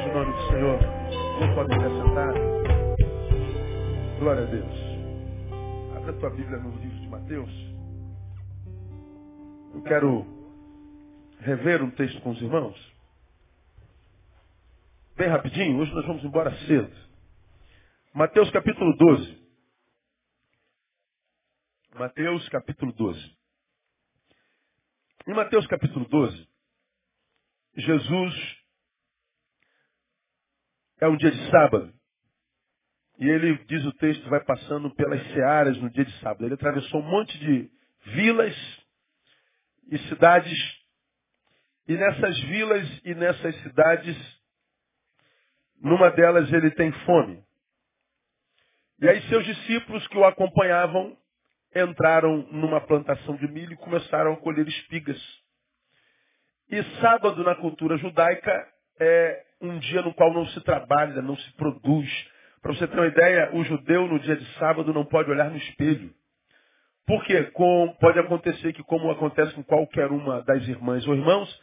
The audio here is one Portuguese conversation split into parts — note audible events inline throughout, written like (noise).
Seja o nome do Senhor. Não podem se assentar. Glória a Deus. Abra a tua Bíblia no livro de Mateus. Eu quero rever um texto com os irmãos. Bem rapidinho, hoje nós vamos embora cedo. Mateus capítulo 12. Mateus capítulo 12. Em Mateus capítulo 12, Jesus é um dia de sábado. E ele, diz o texto, vai passando pelas searas no dia de sábado. Ele atravessou um monte de vilas e cidades. E nessas vilas e nessas cidades, numa delas ele tem fome. E aí seus discípulos que o acompanhavam entraram numa plantação de milho e começaram a colher espigas. E sábado na cultura judaica é um dia no qual não se trabalha, não se produz. Para você ter uma ideia, o judeu no dia de sábado não pode olhar no espelho. Por quê? Com, pode acontecer que, como acontece com qualquer uma das irmãs ou irmãos,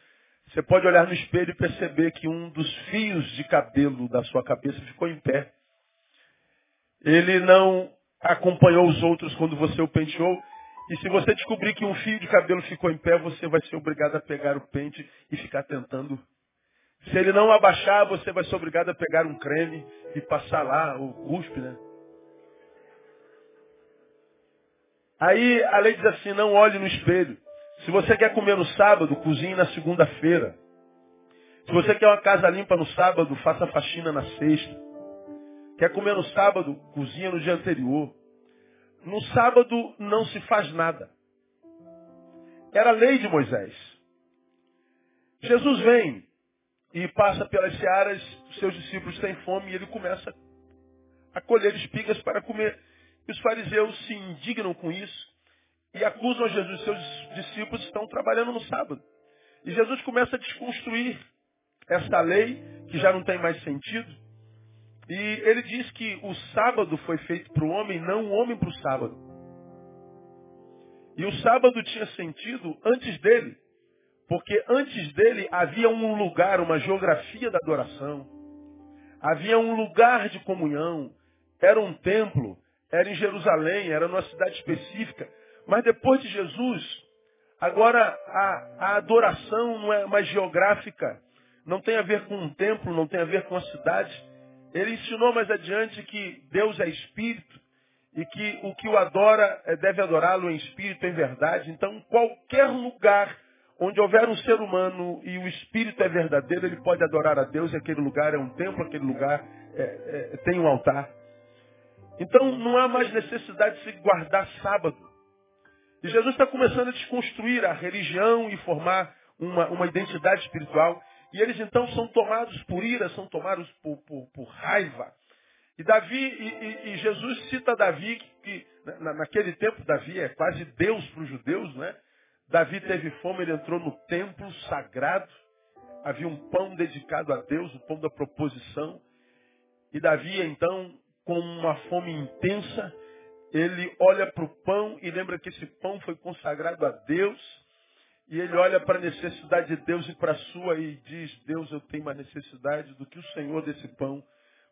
você pode olhar no espelho e perceber que um dos fios de cabelo da sua cabeça ficou em pé. Ele não acompanhou os outros quando você o penteou. E se você descobrir que um fio de cabelo ficou em pé, você vai ser obrigado a pegar o pente e ficar tentando se ele não abaixar, você vai ser obrigado a pegar um creme e passar lá, o cuspe, né? Aí a lei diz assim, não olhe no espelho. Se você quer comer no sábado, cozinhe na segunda-feira. Se você quer uma casa limpa no sábado, faça faxina na sexta. Quer comer no sábado, cozinha no dia anterior. No sábado não se faz nada. Era a lei de Moisés. Jesus vem e passa pelas searas, seus discípulos têm fome e ele começa a colher espigas para comer. E os fariseus se indignam com isso e acusam a Jesus. Seus discípulos estão trabalhando no sábado. E Jesus começa a desconstruir esta lei, que já não tem mais sentido. E ele diz que o sábado foi feito para o homem, não o homem para o sábado. E o sábado tinha sentido antes dele. Porque antes dele havia um lugar, uma geografia da adoração. Havia um lugar de comunhão. Era um templo. Era em Jerusalém, era numa cidade específica. Mas depois de Jesus, agora a, a adoração não é mais geográfica. Não tem a ver com um templo, não tem a ver com a cidade. Ele ensinou mais adiante que Deus é espírito e que o que o adora eh, deve adorá-lo em espírito, em verdade. Então, qualquer lugar Onde houver um ser humano e o espírito é verdadeiro, ele pode adorar a Deus e aquele lugar é um templo, aquele lugar é, é, tem um altar. Então não há mais necessidade de se guardar sábado. E Jesus está começando a desconstruir a religião e formar uma, uma identidade espiritual. E eles então são tomados por ira, são tomados por, por, por raiva. E Davi, e, e, Jesus cita Davi, que, que na, naquele tempo Davi é quase Deus para os judeus, né? Davi teve fome, ele entrou no templo sagrado. Havia um pão dedicado a Deus, o pão da proposição. E Davi, então, com uma fome intensa, ele olha para o pão e lembra que esse pão foi consagrado a Deus. E ele olha para a necessidade de Deus e para a sua e diz, Deus, eu tenho mais necessidade do que o Senhor desse pão.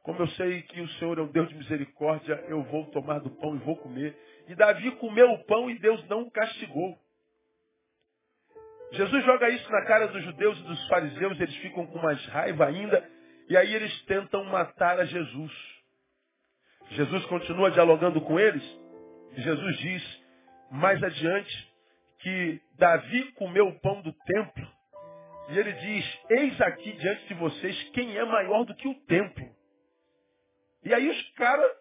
Como eu sei que o Senhor é um Deus de misericórdia, eu vou tomar do pão e vou comer. E Davi comeu o pão e Deus não o castigou. Jesus joga isso na cara dos judeus e dos fariseus, eles ficam com mais raiva ainda, e aí eles tentam matar a Jesus. Jesus continua dialogando com eles, e Jesus diz mais adiante que Davi comeu o pão do templo, e ele diz, eis aqui diante de vocês quem é maior do que o templo. E aí os caras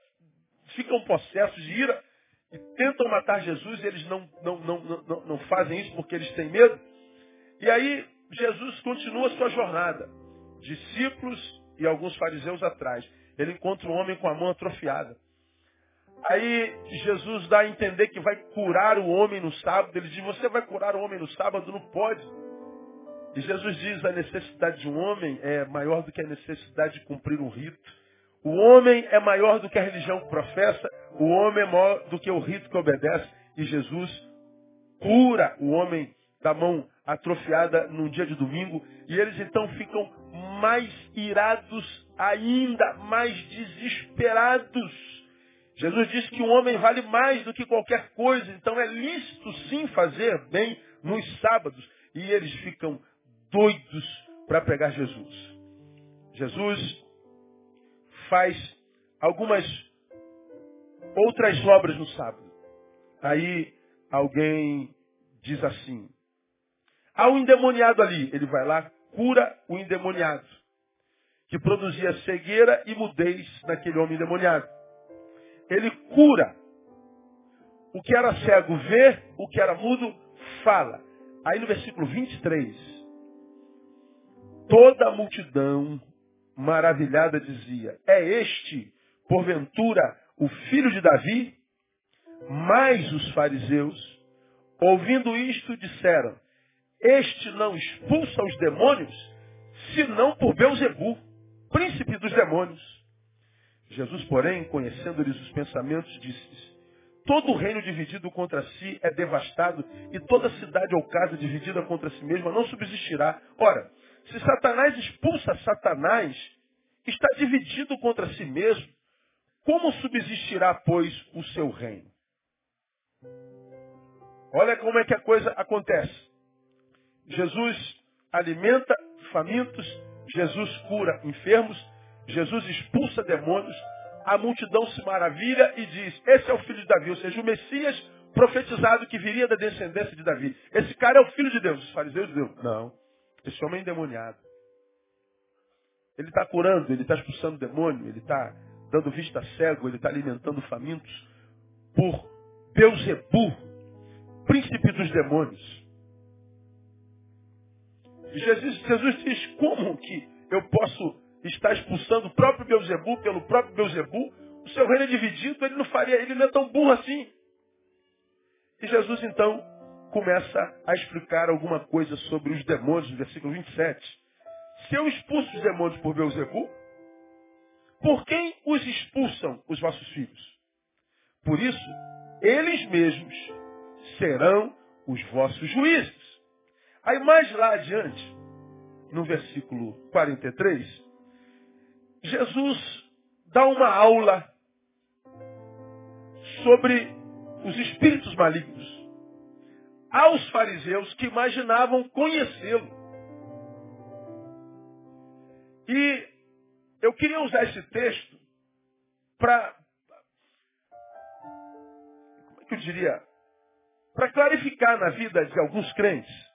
ficam possessos de ira e tentam matar Jesus, e eles não, não, não, não, não fazem isso porque eles têm medo. E aí Jesus continua sua jornada. Discípulos e alguns fariseus atrás. Ele encontra um homem com a mão atrofiada. Aí Jesus dá a entender que vai curar o homem no sábado. Ele diz, você vai curar o homem no sábado? Não pode. E Jesus diz, a necessidade de um homem é maior do que a necessidade de cumprir um rito. O homem é maior do que a religião que professa. O homem é maior do que o rito que obedece. E Jesus cura o homem da mão atrofiada num dia de domingo, e eles então ficam mais irados ainda, mais desesperados. Jesus disse que um homem vale mais do que qualquer coisa, então é lícito sim fazer bem nos sábados. E eles ficam doidos para pegar Jesus. Jesus faz algumas outras obras no sábado. Aí alguém diz assim: há um endemoniado ali. Ele vai lá, cura o endemoniado, que produzia cegueira e mudez naquele homem endemoniado. Ele cura. O que era cego vê, o que era mudo fala. Aí no versículo 23, toda a multidão maravilhada dizia: É este, porventura, o filho de Davi? Mas os fariseus, ouvindo isto, disseram: Este não expulsa os demônios, senão por Beuzebu, príncipe dos demônios. Jesus, porém, conhecendo-lhes os pensamentos, disse Todo reino dividido contra si é devastado, e toda cidade ou casa dividida contra si mesma não subsistirá. Ora, se Satanás expulsa Satanás, está dividido contra si mesmo. Como subsistirá, pois, o seu reino? Olha como é que a coisa acontece. Jesus alimenta famintos, Jesus cura enfermos, Jesus expulsa demônios, a multidão se maravilha e diz, esse é o filho de Davi, ou seja, o Messias profetizado que viria da descendência de Davi. Esse cara é o filho de Deus. Os fariseus dizem, não, esse homem é endemoniado. Ele está curando, ele está expulsando demônio, ele está dando vista cego, ele está alimentando famintos por Beuzebu, príncipe dos demônios. Jesus, Jesus diz, como que eu posso estar expulsando o próprio Beuzebu pelo próprio Beuzebu? O seu reino é dividido, ele não faria, ele não é tão burro assim. E Jesus então começa a explicar alguma coisa sobre os demônios, no versículo 27. Se eu expulso os demônios por Beuzebu, por quem os expulsam os vossos filhos? Por isso, eles mesmos serão os vossos juízes. Aí mais lá adiante, no versículo 43, Jesus dá uma aula sobre os espíritos malignos aos fariseus que imaginavam conhecê-lo. E eu queria usar esse texto para. Como é que eu diria? Para clarificar na vida de alguns crentes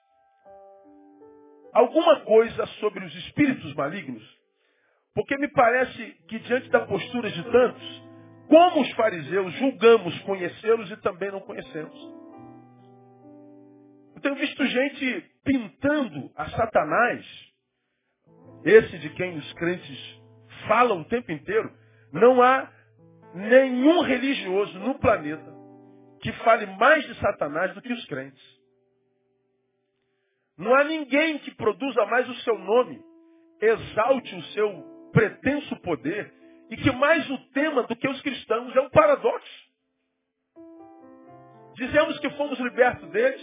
alguma coisa sobre os espíritos malignos. Porque me parece que diante da postura de tantos, como os fariseus, julgamos conhecê-los e também não conhecemos. Eu tenho visto gente pintando a Satanás esse de quem os crentes falam o tempo inteiro, não há nenhum religioso no planeta que fale mais de Satanás do que os crentes. Não há ninguém que produza mais o seu nome, exalte o seu pretenso poder e que mais o tema do que os cristãos é um paradoxo. Dizemos que fomos libertos deles,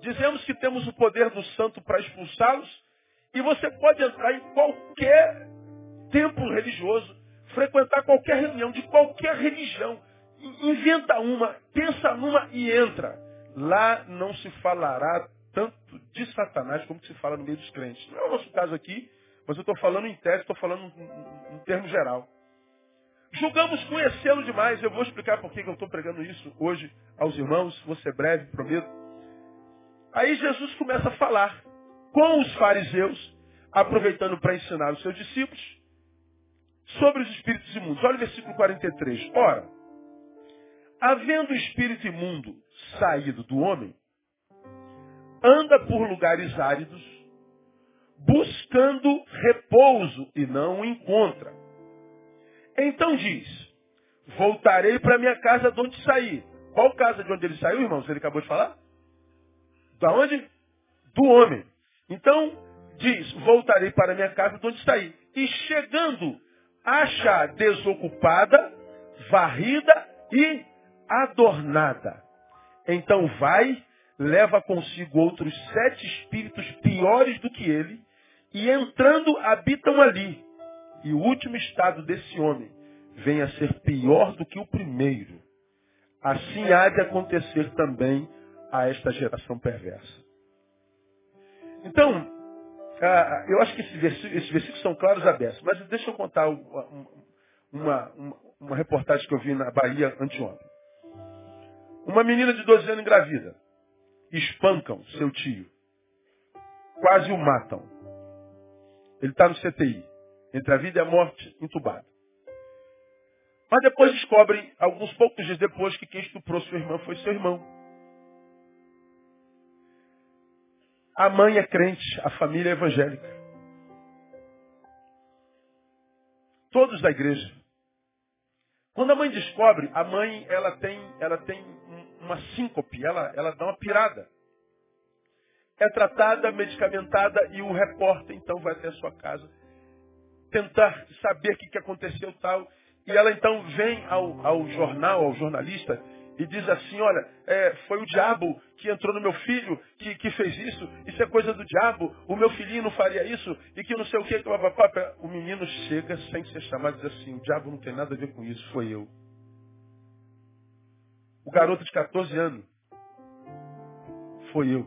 dizemos que temos o poder do santo para expulsá-los, e você pode entrar em qualquer templo religioso, frequentar qualquer reunião de qualquer religião. Inventa uma, pensa numa e entra. Lá não se falará tanto de Satanás como se fala no meio dos crentes. Não é o nosso caso aqui, mas eu estou falando em tese, estou falando em, em termo geral. Julgamos conhecê-lo demais. Eu vou explicar por que eu estou pregando isso hoje aos irmãos. Vou ser breve, prometo. Aí Jesus começa a falar com os fariseus, aproveitando para ensinar os seus discípulos sobre os espíritos imundos. Olha o versículo 43. Ora, havendo o espírito imundo saído do homem, anda por lugares áridos, buscando repouso e não o encontra. Então diz, voltarei para minha casa de onde saí. Qual casa de onde ele saiu, irmãos? Ele acabou de falar? Da onde? Do homem. Então, diz, voltarei para minha casa de onde saí. E chegando, acha desocupada, varrida e adornada. Então vai, leva consigo outros sete espíritos piores do que ele, e entrando habitam ali. E o último estado desse homem vem a ser pior do que o primeiro. Assim há de acontecer também a esta geração perversa. Então, ah, eu acho que esses versículos, são claros abertos, mas deixa eu contar uma, uma, uma reportagem que eu vi na Bahia anteontem. Uma menina de 12 anos engravida. Espancam seu tio. Quase o matam. Ele está no CTI. Entre a vida e a morte, entubado. Mas depois descobrem, alguns poucos dias depois, que quem estuprou sua irmã foi seu irmão. A mãe é crente, a família é evangélica. Todos da igreja. Quando a mãe descobre, a mãe ela tem, ela tem uma síncope, ela, ela dá uma pirada. É tratada, medicamentada e o repórter então vai até a sua casa tentar saber o que, que aconteceu tal. E ela então vem ao, ao jornal, ao jornalista, e diz assim, olha, é, foi o diabo que entrou no meu filho, que, que fez isso, isso é coisa do diabo, o meu filhinho não faria isso, e que não sei o que, que o menino chega sem ser chamado e diz assim, o diabo não tem nada a ver com isso, foi eu. O garoto de 14 anos, foi eu.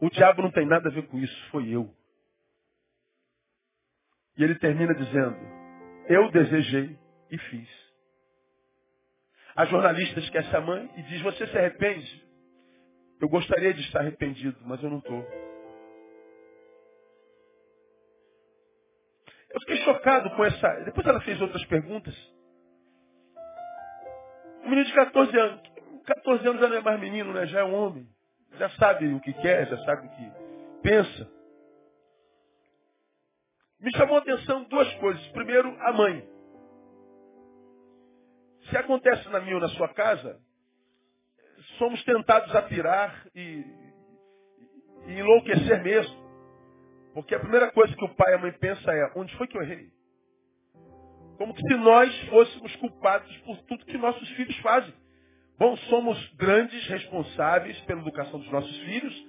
O diabo não tem nada a ver com isso, foi eu. E ele termina dizendo: Eu desejei e fiz. A jornalista esquece a mãe e diz: Você se arrepende? Eu gostaria de estar arrependido, mas eu não estou. Eu fiquei chocado com essa. Depois ela fez outras perguntas. Um menino de 14 anos. 14 anos já não é mais menino, né? Já é um homem. Já sabe o que quer, já sabe o que pensa. Me chamou a atenção duas coisas. Primeiro, a mãe. Se acontece na minha ou na sua casa, somos tentados a pirar e, e enlouquecer mesmo. Porque a primeira coisa que o pai e a mãe pensam é, onde foi que eu errei? Como se nós fôssemos culpados por tudo que nossos filhos fazem. Bom, somos grandes responsáveis pela educação dos nossos filhos,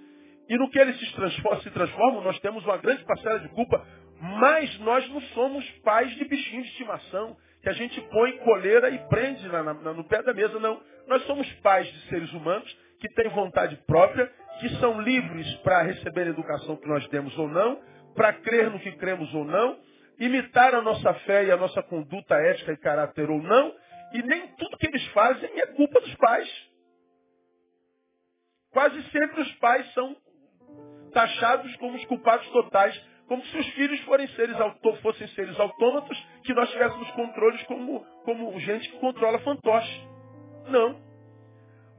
e no que eles se transformam, se transformam, nós temos uma grande parcela de culpa, mas nós não somos pais de bichinhos de estimação, que a gente põe coleira e prende na, na, no pé da mesa, não. Nós somos pais de seres humanos que têm vontade própria, que são livres para receber a educação que nós temos ou não, para crer no que cremos ou não, imitar a nossa fé e a nossa conduta ética e caráter ou não, e nem tudo que eles fazem é culpa dos pais. Quase sempre os pais são taxados como os culpados totais como se os filhos fossem seres, fossem seres autômatos, que nós tivéssemos controles como, como gente que controla fantoche. Não.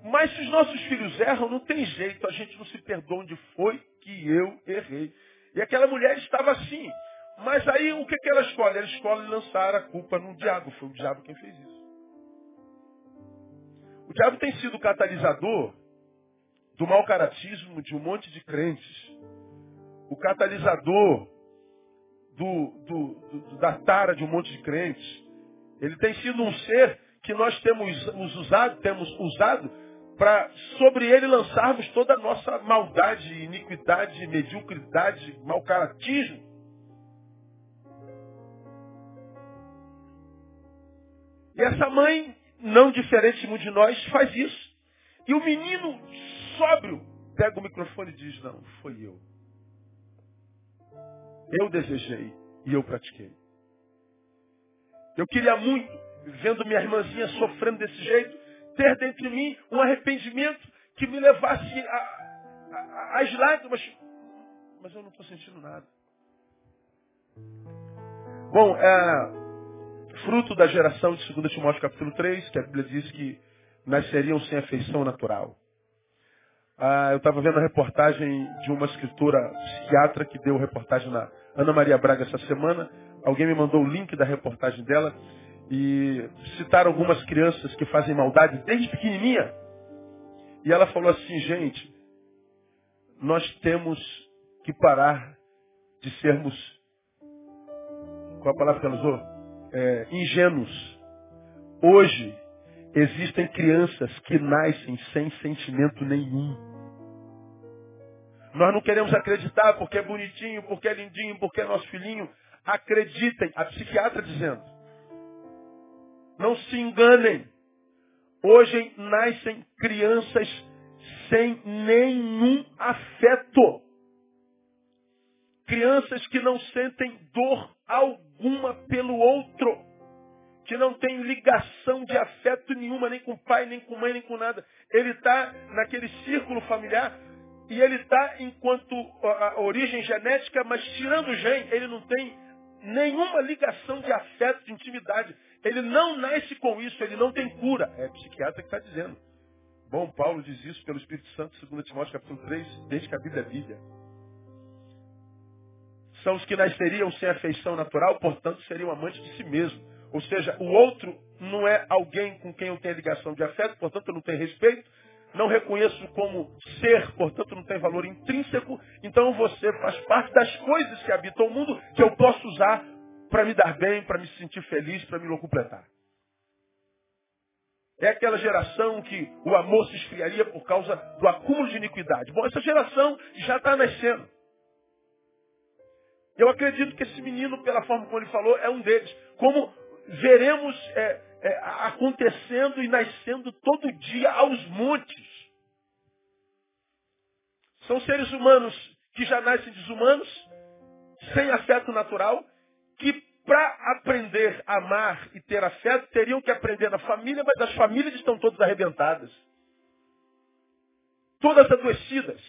Mas se os nossos filhos erram, não tem jeito, a gente não se perdoa onde foi que eu errei. E aquela mulher estava assim. Mas aí o que, que ela escolhe? Ela escolhe lançar a culpa no diabo. Foi o diabo quem fez isso. O diabo tem sido o catalisador do mau caratismo de um monte de crentes o catalisador do, do, do, da tara de um monte de crentes. Ele tem sido um ser que nós temos usado, temos usado para sobre ele lançarmos toda a nossa maldade, iniquidade, mediocridade, mau caratismo. E essa mãe, não diferente de nós, faz isso. E o menino sóbrio pega o microfone e diz, não, foi eu. Eu desejei e eu pratiquei. Eu queria muito, vendo minha irmãzinha sofrendo desse jeito, ter dentro de mim um arrependimento que me levasse às lágrimas. Mas eu não estou sentindo nada. Bom, é, fruto da geração de 2 Timóteo capítulo 3, que a Bíblia diz que nasceriam sem afeição natural. Ah, eu estava vendo a reportagem de uma escritora psiquiatra que deu reportagem na Ana Maria Braga essa semana. Alguém me mandou o link da reportagem dela e citaram algumas crianças que fazem maldade desde pequenininha. E ela falou assim, gente, nós temos que parar de sermos, qual a palavra que ela usou? É, ingênuos. Hoje, existem crianças que nascem sem sentimento nenhum. Nós não queremos acreditar porque é bonitinho, porque é lindinho, porque é nosso filhinho. Acreditem, a psiquiatra dizendo. Não se enganem. Hoje nascem crianças sem nenhum afeto. Crianças que não sentem dor alguma pelo outro. Que não tem ligação de afeto nenhuma, nem com pai, nem com mãe, nem com nada. Ele está naquele círculo familiar e ele está enquanto a origem genética, mas tirando o gene, ele não tem nenhuma ligação de afeto, de intimidade. Ele não nasce com isso, ele não tem cura. É psiquiatra que está dizendo. Bom, Paulo diz isso pelo Espírito Santo, 2 Timóteo capítulo 3, desde que a Bíblia é Bíblia. São os que nasceriam sem afeição natural, portanto seriam amantes de si mesmo. Ou seja, o outro não é alguém com quem eu tenho ligação de afeto, portanto eu não tenho respeito, não reconheço como ser, portanto não tem valor intrínseco, então você faz parte das coisas que habitam o mundo que eu posso usar para me dar bem, para me sentir feliz, para me completar. É aquela geração que o amor se esfriaria por causa do acúmulo de iniquidade. Bom, essa geração já está nascendo. Eu acredito que esse menino, pela forma como ele falou, é um deles. Como veremos é, é, acontecendo e nascendo todo dia aos montes. São seres humanos que já nascem desumanos, sem afeto natural, que para aprender a amar e ter afeto teriam que aprender na família, mas as famílias estão todas arrebentadas. Todas adoecidas.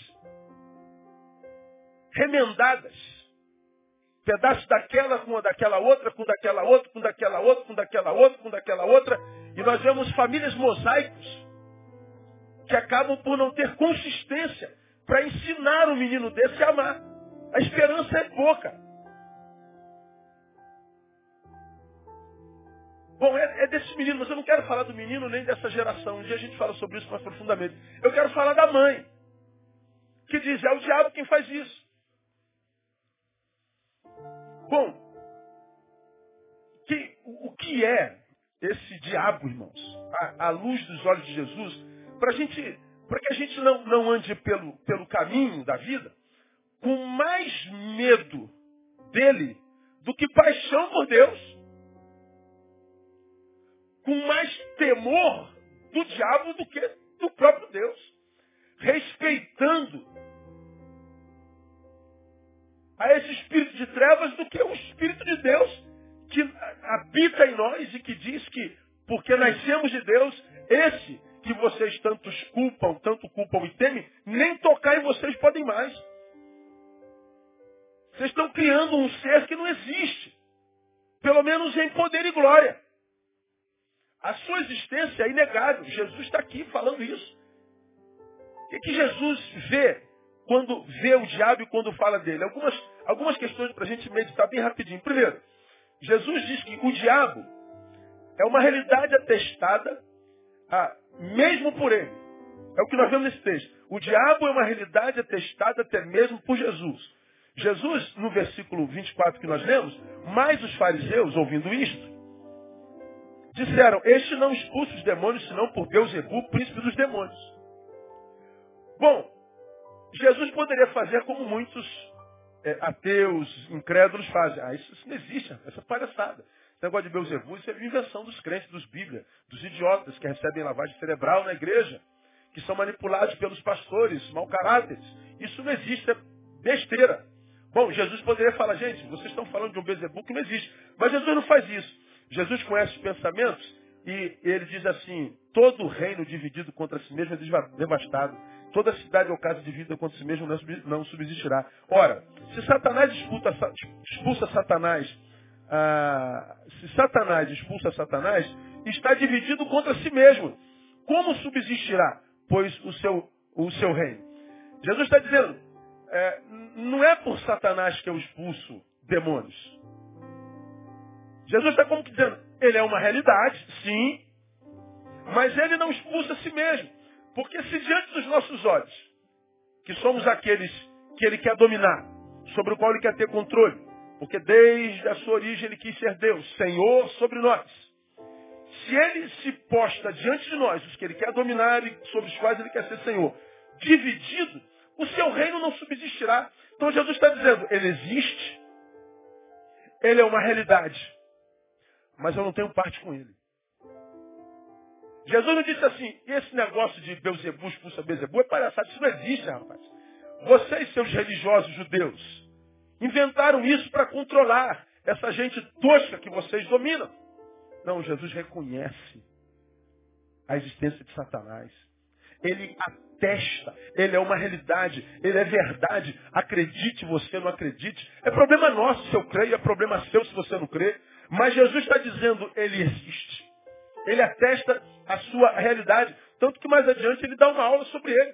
Remendadas pedaços daquela com daquela outra, com daquela outra, com daquela outra, com daquela outra, com daquela outra. E nós vemos famílias mosaicos que acabam por não ter consistência para ensinar um menino desse a amar. A esperança é pouca. Bom, é, é desse menino, mas eu não quero falar do menino nem dessa geração. Um dia a gente fala sobre isso mais profundamente. Eu quero falar da mãe. Que diz, é o diabo quem faz isso. Bom, que, o que é esse diabo, irmãos? À, luz dos olhos de Jesus, para gente, para que a gente não, não ande pelo, pelo caminho da vida com mais medo dele do que paixão por Deus. Com mais temor do diabo do que do próprio Deus. Respeitando a esse espírito de trevas do que o espírito de Deus que habita em nós e que diz que, porque nascemos de Deus, esse que vocês tantos culpam, tanto culpam e temem, nem tocar em vocês podem mais. Vocês estão criando um ser que não existe. Pelo menos em poder e glória. A sua existência é inegável. Jesus está aqui falando isso. O que, que Jesus vê quando vê o diabo e quando fala dele? Algumas, algumas questões para a gente meditar bem rapidinho. Primeiro, Jesus diz que o diabo é uma realidade atestada ah, mesmo por ele. É o que nós vemos nesse texto. O diabo é uma realidade atestada até mesmo por Jesus. Jesus, no versículo 24 que nós lemos, mais os fariseus, ouvindo isto, disseram, este não expulsa os demônios, senão por Deus Ebu, príncipe dos demônios. Bom, Jesus poderia fazer como muitos é, ateus, incrédulos fazem. Ah, isso, isso não existe, essa palhaçada. Esse negócio de Beuzebu, isso é invenção dos crentes, dos Bíblia, dos idiotas que recebem lavagem cerebral na igreja, que são manipulados pelos pastores, mau caráteres. Isso não existe, é besteira. Bom, Jesus poderia falar, gente, vocês estão falando de um Beuzebu que não existe. Mas Jesus não faz isso. Jesus conhece os pensamentos e ele diz assim, todo reino dividido contra si mesmo é devastado. Toda cidade ou casa de vida contra si mesmo não subsistirá. Ora, se Satanás expulsa, expulsa Satanás, ah, se Satanás expulsa Satanás, está dividido contra si mesmo. Como subsistirá, pois, o seu, o seu reino? Jesus está dizendo, é, não é por Satanás que eu expulso demônios. Jesus está como que dizendo, ele é uma realidade, sim, mas ele não expulsa a si mesmo. Porque se diante dos nossos olhos, que somos aqueles que ele quer dominar, sobre o qual ele quer ter controle, porque desde a sua origem ele quis ser Deus, Senhor sobre nós. Se ele se posta diante de nós, os que ele quer dominar e sobre os quais ele quer ser Senhor, dividido, o seu reino não subsistirá. Então Jesus está dizendo, ele existe, ele é uma realidade, mas eu não tenho parte com ele. Jesus não disse assim, esse negócio de Beuzebu expulsa Beuzebu é palhaçada, isso não existe, rapaz. Vocês, seus religiosos judeus, inventaram isso para controlar essa gente tosca que vocês dominam. Não, Jesus reconhece a existência de Satanás. Ele atesta, ele é uma realidade, ele é verdade. Acredite você, não acredite. É problema nosso se eu creio, é problema seu se você não crê. Mas Jesus está dizendo, ele existe. Ele atesta a sua realidade. Tanto que mais adiante ele dá uma aula sobre ele.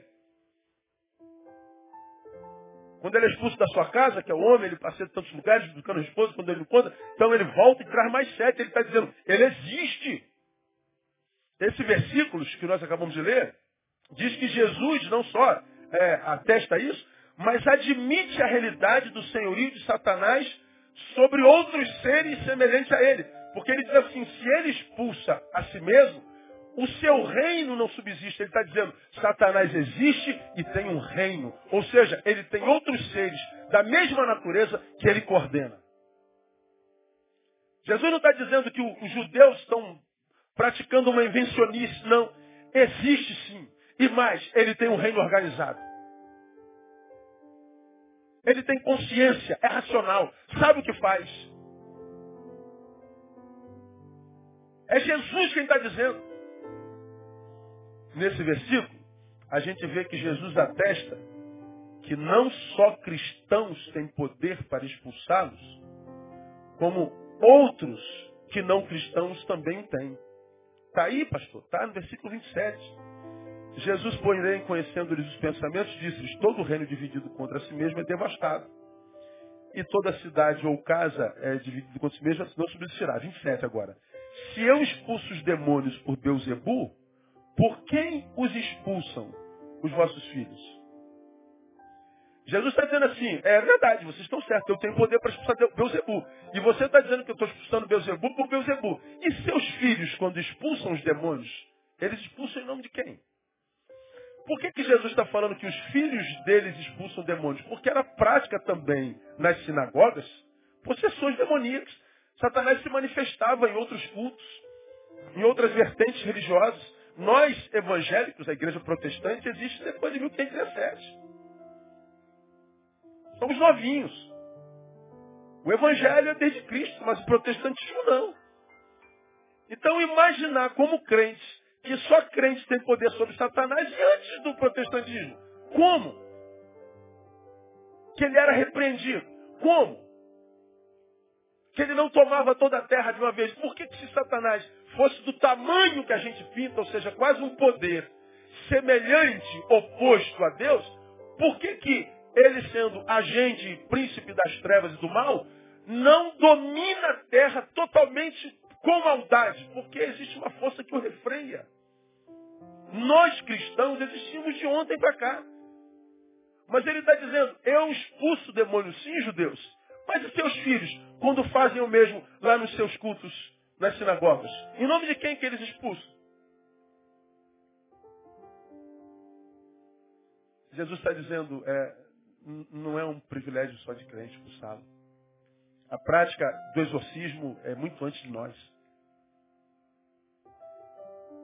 Quando ele é expulso da sua casa, que é o homem, ele passeia em tantos lugares, buscando a esposa, quando ele encontra, então ele volta e traz mais sete. Ele está dizendo, ele existe. Esse versículo que nós acabamos de ler, diz que Jesus não só é, atesta isso, mas admite a realidade do senhorio de Satanás sobre outros seres semelhantes a ele. Porque ele diz assim, se ele expulsa a si mesmo, o seu reino não subsiste. Ele está dizendo, Satanás existe e tem um reino. Ou seja, ele tem outros seres da mesma natureza que ele coordena. Jesus não está dizendo que os judeus estão praticando uma invencionice, não. Existe sim. E mais, ele tem um reino organizado. Ele tem consciência, é racional, sabe o que faz. É Jesus quem está dizendo. Nesse versículo, a gente vê que Jesus atesta que não só cristãos têm poder para expulsá-los, como outros que não cristãos também têm. Está aí, pastor? Está no versículo 27. Jesus, porém, conhecendo-lhes os pensamentos, disse-lhes, todo reino dividido contra si mesmo é devastado. E toda cidade ou casa é dividida contra si mesma não subsistirá. 27 agora. Se eu expulso os demônios por Beuzebu, por quem os expulsam os vossos filhos? Jesus está dizendo assim, é verdade, vocês estão certos, eu tenho poder para expulsar Beuzebu. E você está dizendo que eu estou expulsando Beuzebu por Beuzebu. E seus filhos, quando expulsam os demônios, eles expulsam em nome de quem? Por que, que Jesus está falando que os filhos deles expulsam demônios? Porque era prática também nas sinagogas possessões demoníacas. Satanás se manifestava em outros cultos, em outras vertentes religiosas. Nós, evangélicos, a igreja protestante, existe depois de 1517. Somos novinhos. O evangelho é desde Cristo, mas o protestantismo não. Então imaginar como crentes, que só crentes têm poder sobre Satanás e antes do protestantismo. Como? Que ele era repreendido. Como? Que ele não tomava toda a terra de uma vez. Por que, que se Satanás fosse do tamanho que a gente pinta, ou seja, quase um poder semelhante, oposto a Deus, por que, que ele sendo agente, príncipe das trevas e do mal, não domina a terra totalmente com maldade? Porque existe uma força que o refreia. Nós cristãos existimos de ontem para cá. Mas ele está dizendo, eu expulso demônios, sim, judeus. Mas e seus filhos, quando fazem o mesmo lá nos seus cultos nas sinagogas? Em nome de quem que eles expulsam? Jesus está dizendo, é, não é um privilégio só de crente expulsá-lo. A prática do exorcismo é muito antes de nós.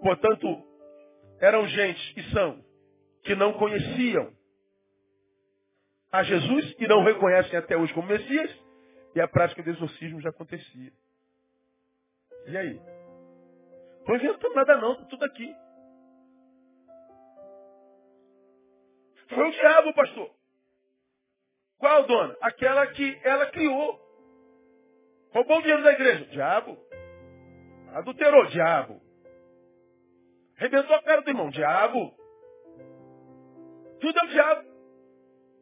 Portanto, eram gente e são que não conheciam a Jesus e não reconhecem até hoje como Messias, e a prática do exorcismo já acontecia. E aí? Estou inventando nada não, está tudo aqui. Foi o diabo, pastor. Qual dona? Aquela que ela criou. Roubou o dinheiro da igreja? Diabo. Adulterou? Diabo. Arrebentou a cara do irmão? Diabo. Tudo é o diabo.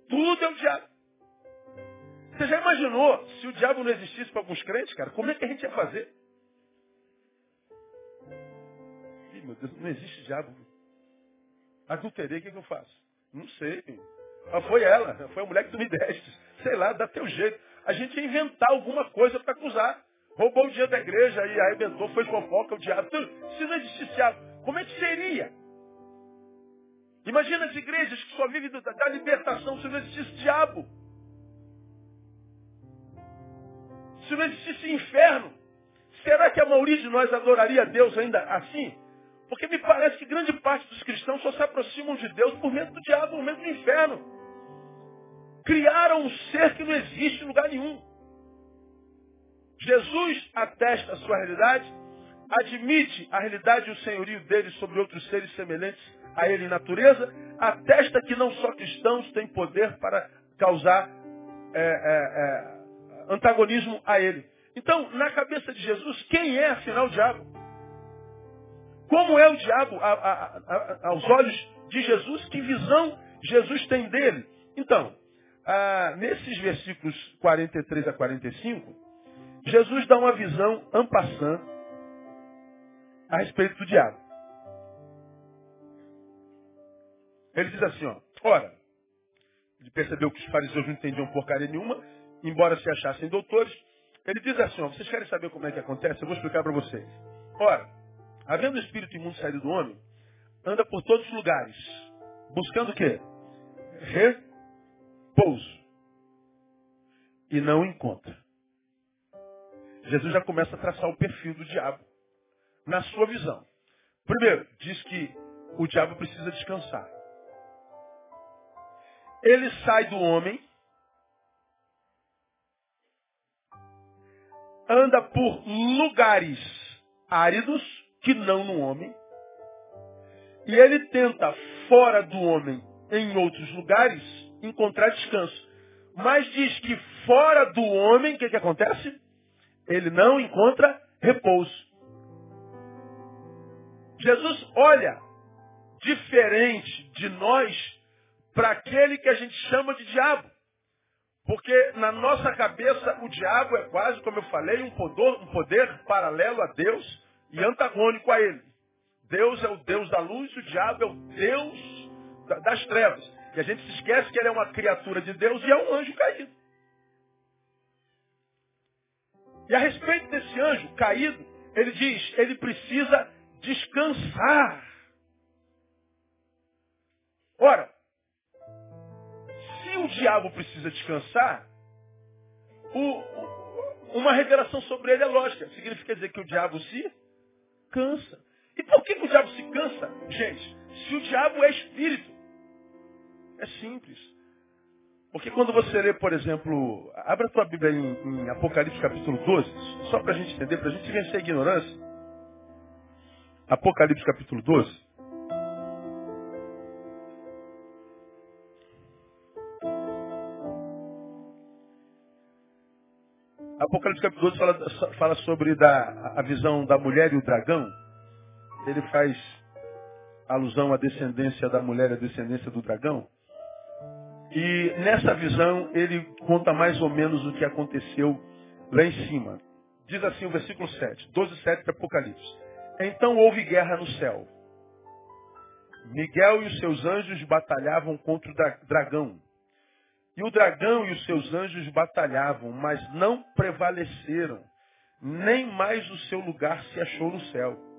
Tudo é o diabo. Você já imaginou se o diabo não existisse para alguns crentes, cara? Como é que a gente ia fazer? Ih, meu Deus, não existe diabo. Adulterei, o que, que eu faço? Não sei. Mas foi ela, foi a mulher que tu me deste. Sei lá, dá teu jeito. A gente ia inventar alguma coisa para acusar. roubou o dinheiro da igreja e arrebentou, foi fofoca, o diabo. Tudo. Se não existisse diabo, como é que seria? Imagina as igrejas que só vivem da, da libertação se não existisse diabo. Se não existisse inferno. Será que a maioria de nós adoraria a Deus ainda assim? Porque me parece que grande parte dos cristãos só se aproximam de Deus por medo do diabo, por medo do inferno. Criaram um ser que não existe em lugar nenhum. Jesus atesta a sua realidade, admite a realidade e o senhorio dele sobre outros seres semelhantes a ele em natureza, atesta que não só cristãos têm poder para causar é, é, é, antagonismo a ele. Então, na cabeça de Jesus, quem é afinal o diabo? Como é o diabo a, a, a, aos olhos de Jesus? Que visão Jesus tem dele? Então, ah, nesses versículos 43 a 45, Jesus dá uma visão ampassã a respeito do diabo. Ele diz assim, ó, ora, ele percebeu que os fariseus não entendiam porcaria nenhuma, embora se achassem doutores, ele diz assim, ó, vocês querem saber como é que acontece? Eu vou explicar para vocês. Ora, havendo o espírito imundo saído do homem, anda por todos os lugares, buscando o quê? Repouso. E não encontra. Jesus já começa a traçar o perfil do diabo na sua visão. Primeiro, diz que o diabo precisa descansar. Ele sai do homem, anda por lugares áridos, que não no homem, e ele tenta, fora do homem, em outros lugares, encontrar descanso. Mas diz que fora do homem, o que, que acontece? Ele não encontra repouso. Jesus olha diferente de nós para aquele que a gente chama de diabo. Porque na nossa cabeça o diabo é quase, como eu falei, um poder, um poder paralelo a Deus e antagônico a ele. Deus é o Deus da luz, o diabo é o Deus das trevas. E a gente se esquece que ele é uma criatura de Deus e é um anjo caído. E a respeito desse anjo caído, ele diz, ele precisa descansar. Ora, se o diabo precisa descansar, o, uma revelação sobre ele é lógica. Significa dizer que o diabo se cansa. E por que, que o diabo se cansa? Gente, se o diabo é espírito, é simples. Porque quando você lê, por exemplo, abra a tua Bíblia em, em Apocalipse capítulo 12, só para a gente entender, para a gente vencer a ignorância. Apocalipse capítulo 12. Apocalipse capítulo 12 fala, fala sobre da, a visão da mulher e o dragão. Ele faz alusão à descendência da mulher e à descendência do dragão. E nessa visão ele conta mais ou menos o que aconteceu lá em cima. Diz assim o versículo 7, 12, 7 de Apocalipse. Então houve guerra no céu. Miguel e os seus anjos batalhavam contra o dragão. E o dragão e os seus anjos batalhavam, mas não prevaleceram. Nem mais o seu lugar se achou no céu.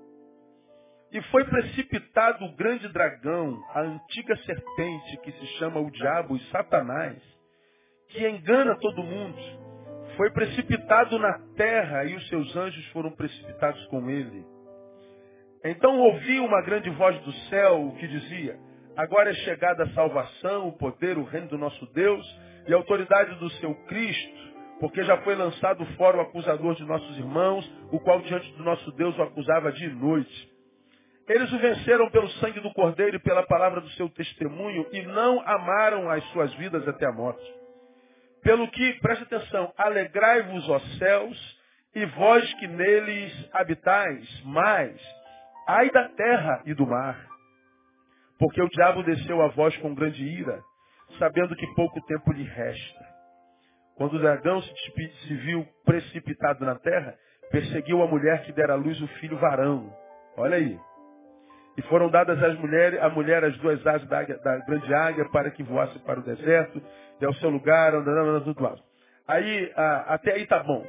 E foi precipitado o grande dragão, a antiga serpente que se chama o diabo e Satanás, que engana todo mundo. Foi precipitado na terra e os seus anjos foram precipitados com ele. Então ouvi uma grande voz do céu que dizia: Agora é chegada a salvação, o poder, o reino do nosso Deus e a autoridade do seu Cristo, porque já foi lançado fora o acusador de nossos irmãos, o qual diante do nosso Deus o acusava de noite. Eles o venceram pelo sangue do Cordeiro e pela palavra do seu testemunho e não amaram as suas vidas até a morte. Pelo que, preste atenção, alegrai-vos, ó céus, e vós que neles habitais, mais, ai da terra e do mar. Porque o diabo desceu a vós com grande ira, sabendo que pouco tempo lhe resta. Quando o dragão se viu precipitado na terra, perseguiu a mulher que dera à luz o filho varão. Olha aí. E foram dadas às mulheres, à mulher as duas asas da, águia, da grande águia para que voasse para o deserto, e ao seu lugar, andando tudo lá. Aí, a, até aí tá bom.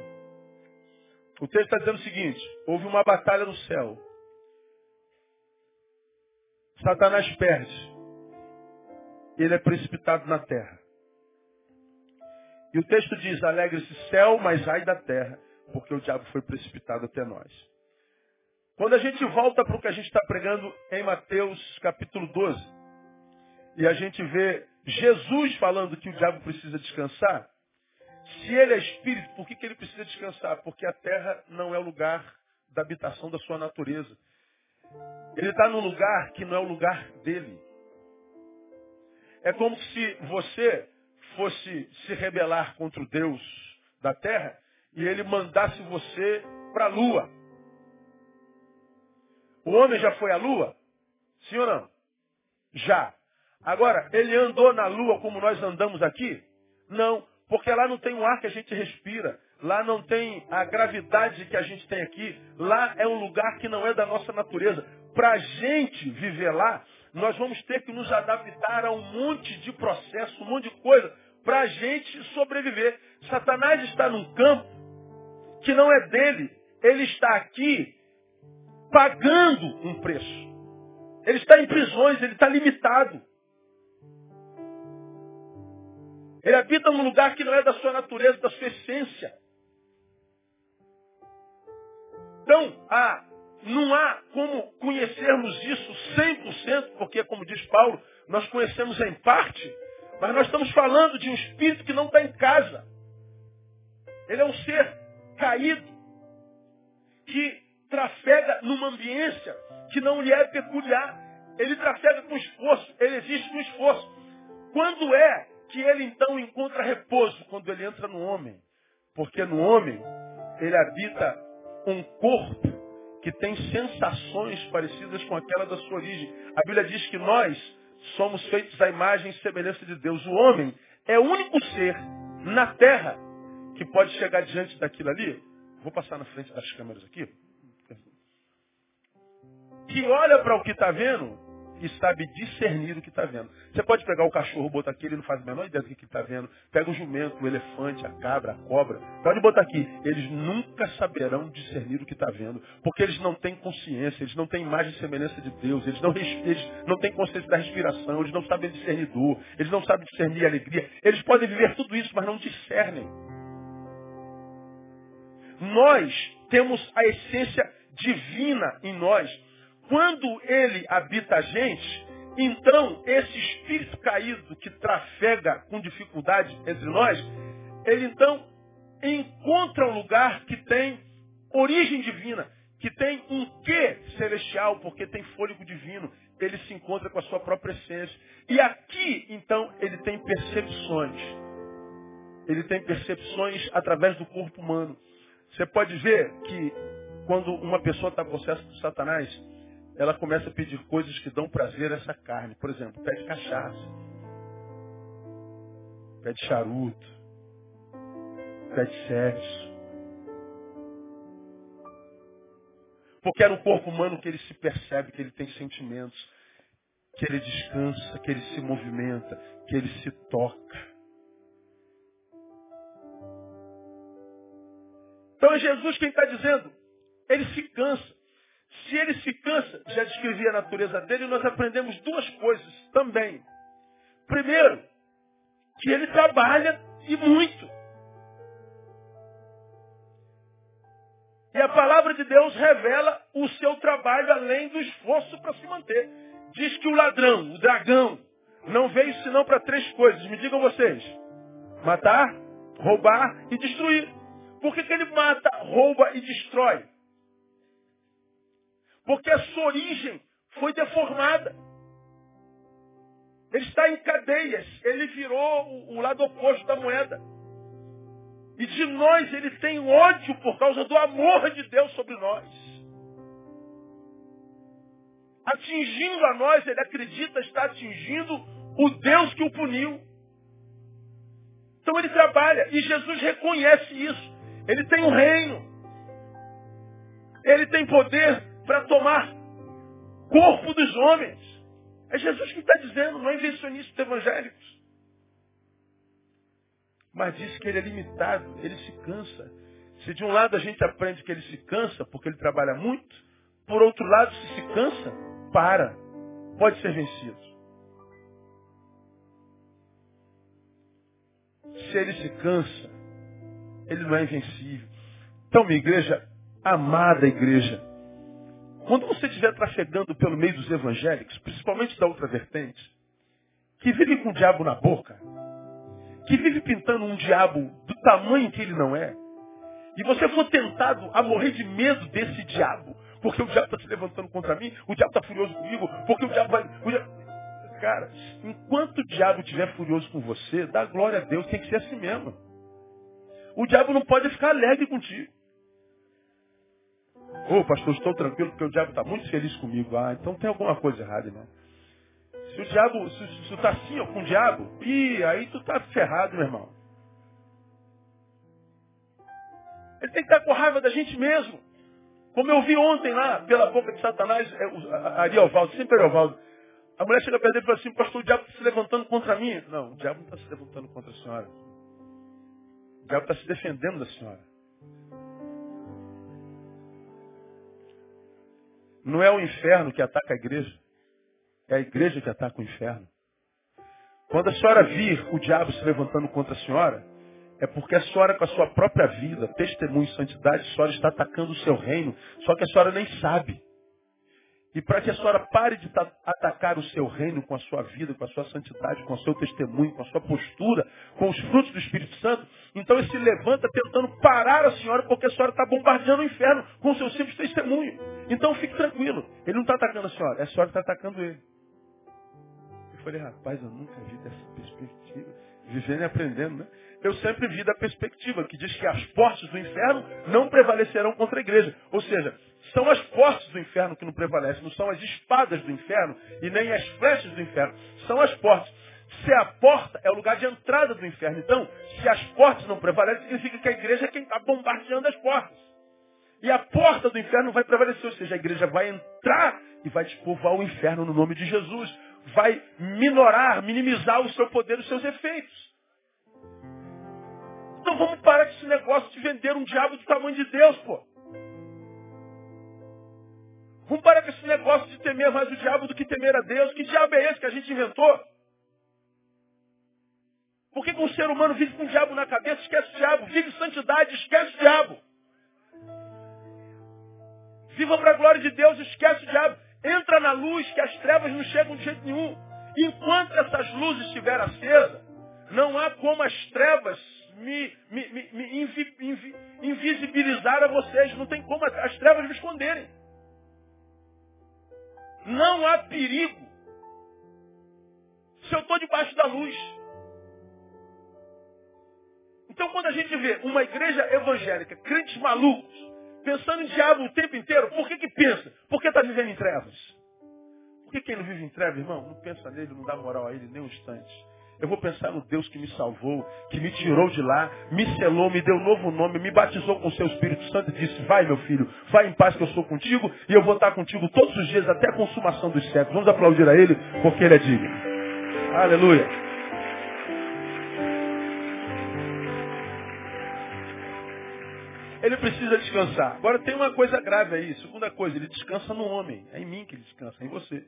O texto está dizendo o seguinte: houve uma batalha no céu. Satanás perde. Ele é precipitado na terra. E o texto diz: alegre-se céu, mas ai da terra, porque o diabo foi precipitado até nós. Quando a gente volta para o que a gente está pregando em Mateus capítulo 12, e a gente vê Jesus falando que o diabo precisa descansar, se ele é espírito, por que, que ele precisa descansar? Porque a terra não é o lugar da habitação da sua natureza. Ele está num lugar que não é o lugar dele. É como se você fosse se rebelar contra o Deus da terra e ele mandasse você para a lua. O homem já foi à lua? Sim ou não? Já. Agora, ele andou na lua como nós andamos aqui? Não, porque lá não tem o ar que a gente respira. Lá não tem a gravidade que a gente tem aqui. Lá é um lugar que não é da nossa natureza. Para a gente viver lá, nós vamos ter que nos adaptar a um monte de processo, um monte de coisa, para a gente sobreviver. Satanás está num campo que não é dele. Ele está aqui pagando um preço. Ele está em prisões, ele está limitado. Ele habita num lugar que não é da sua natureza, da sua essência. Então, há, não há como conhecermos isso 100%, porque, como diz Paulo, nós conhecemos em parte, mas nós estamos falando de um espírito que não está em casa. Ele é um ser caído, que trafega numa ambiência que não lhe é peculiar. Ele trafega com esforço, ele existe com esforço. Quando é que ele então encontra repouso? Quando ele entra no homem. Porque no homem ele habita um corpo que tem sensações parecidas com aquela da sua origem. A Bíblia diz que nós somos feitos à imagem e semelhança de Deus. O homem é o único ser na terra que pode chegar diante daquilo ali. Vou passar na frente das câmeras aqui. Que olha para o que está vendo e sabe discernir o que está vendo. Você pode pegar o cachorro, botar aqui, ele não faz a menor ideia do que está vendo. Pega o jumento, o elefante, a cabra, a cobra. Pode botar aqui. Eles nunca saberão discernir o que está vendo. Porque eles não têm consciência, eles não têm imagem e semelhança de Deus. Eles não, eles não têm consciência da respiração, eles não sabem discernir dor, eles não sabem discernir alegria. Eles podem viver tudo isso, mas não discernem. Nós temos a essência divina em nós. Quando ele habita a gente, então esse espírito caído que trafega com dificuldade entre nós, ele então encontra um lugar que tem origem divina, que tem um quê celestial, porque tem fôlego divino. Ele se encontra com a sua própria essência. E aqui, então, ele tem percepções. Ele tem percepções através do corpo humano. Você pode ver que quando uma pessoa está possessa por Satanás, ela começa a pedir coisas que dão prazer a essa carne. Por exemplo, pede cachaça, pede charuto, pede sexo. Porque é no corpo humano que ele se percebe, que ele tem sentimentos, que ele descansa, que ele se movimenta, que ele se toca. Então é Jesus quem está dizendo. Ele se cansa. Se ele se cansa, já descrevi a natureza dele, nós aprendemos duas coisas também. Primeiro, que ele trabalha e muito. E a palavra de Deus revela o seu trabalho além do esforço para se manter. Diz que o ladrão, o dragão, não veio senão para três coisas. Me digam vocês. Matar, roubar e destruir. Por que, que ele mata, rouba e destrói? Porque a sua origem foi deformada. Ele está em cadeias. Ele virou o lado oposto da moeda. E de nós ele tem ódio por causa do amor de Deus sobre nós. Atingindo a nós, ele acredita estar atingindo o Deus que o puniu. Então ele trabalha e Jesus reconhece isso. Ele tem um reino. Ele tem poder para tomar corpo dos homens. É Jesus que está dizendo, não é invencionista evangélicos. Mas diz que ele é limitado, ele se cansa. Se de um lado a gente aprende que ele se cansa porque ele trabalha muito, por outro lado, se se cansa, para. Pode ser vencido. Se ele se cansa, ele não é invencível. Então, minha igreja, amada igreja, quando você estiver trafegando pelo meio dos evangélicos, principalmente da outra vertente, que vive com o diabo na boca, que vive pintando um diabo do tamanho que ele não é, e você for tentado a morrer de medo desse diabo, porque o diabo está se levantando contra mim, o diabo está furioso comigo, porque o diabo vai. O diabo... Cara, enquanto o diabo estiver furioso com você, dá glória a Deus, tem que ser assim mesmo. O diabo não pode ficar alegre contigo. Ô, oh, pastor, estou tranquilo porque o diabo está muito feliz comigo. Ah, então tem alguma coisa errada, né? Se o diabo, se, tu está assim ó, com o diabo, ih, aí tu está ferrado, meu irmão. Ele tem que estar com raiva da gente mesmo. Como eu vi ontem lá, pela boca de Satanás, é, Ariovaldo, sempre Ariovaldo. A mulher chega perto dele e fala assim, pastor, o diabo está se levantando contra mim. Não, o diabo não está se levantando contra a senhora. O diabo está se defendendo da senhora. Não é o inferno que ataca a igreja. É a igreja que ataca o inferno. Quando a senhora vir o diabo se levantando contra a senhora, é porque a senhora, com a sua própria vida, testemunho santidade, a senhora está atacando o seu reino, só que a senhora nem sabe. E para que a senhora pare de atacar o seu reino com a sua vida, com a sua santidade, com o seu testemunho, com a sua postura, com os frutos do Espírito Santo, então ele se levanta tentando parar a senhora, porque a senhora está bombardeando o inferno com o seu simples testemunho. Então fique tranquilo, ele não está atacando a senhora, é a senhora que está atacando ele. Eu falei, rapaz, eu nunca vi dessa perspectiva. Vivendo e aprendendo, né? Eu sempre vi da perspectiva que diz que as portas do inferno não prevalecerão contra a igreja. Ou seja, são as portas do inferno que não prevalecem, não são as espadas do inferno e nem as flechas do inferno. São as portas. Se a porta é o lugar de entrada do inferno, então, se as portas não prevalecem, significa que a igreja é quem está bombardeando as portas. E a porta do inferno vai prevalecer, ou seja, a igreja vai entrar e vai despovoar o inferno no nome de Jesus. Vai minorar, minimizar o seu poder, os seus efeitos. Então vamos parar com esse negócio de vender um diabo do tamanho de Deus, pô. Vamos parar com esse negócio de temer mais o diabo do que temer a Deus. Que diabo é esse que a gente inventou? Por que, que um ser humano vive com o diabo na cabeça, esquece o diabo? Vive santidade, esquece o diabo. Viva para a glória de Deus, esquece o diabo. Entra na luz, que as trevas não chegam de jeito nenhum. Enquanto essas luzes estiverem acesas, não há como as trevas me, me, me, me invi, invi, invisibilizar a vocês. Não tem como as trevas me esconderem. Não há perigo se eu estou debaixo da luz. Então quando a gente vê uma igreja evangélica, crentes malucos, pensando em diabo o tempo inteiro, por que que pensa? Porque está vivendo em trevas. Por que quem não vive em trevas, irmão, não pensa nele, não dá moral a ele nem um instante. Eu vou pensar no Deus que me salvou, que me tirou de lá, me selou, me deu novo nome, me batizou com o seu Espírito Santo e disse, vai meu filho, vai em paz que eu sou contigo e eu vou estar contigo todos os dias até a consumação dos séculos. Vamos aplaudir a Ele porque Ele é digno. Aleluia. Ele precisa descansar. Agora tem uma coisa grave aí. Segunda coisa, ele descansa no homem. É em mim que ele descansa, é em você.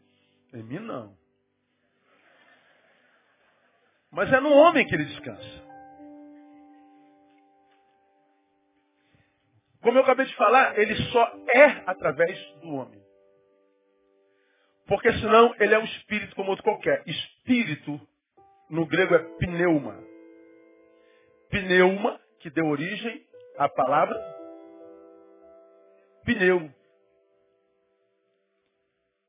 Em mim não. Mas é no homem que ele descansa. Como eu acabei de falar, ele só é através do homem. Porque senão ele é um espírito como outro qualquer. Espírito, no grego, é pneuma. Pneuma, que deu origem à palavra pneu.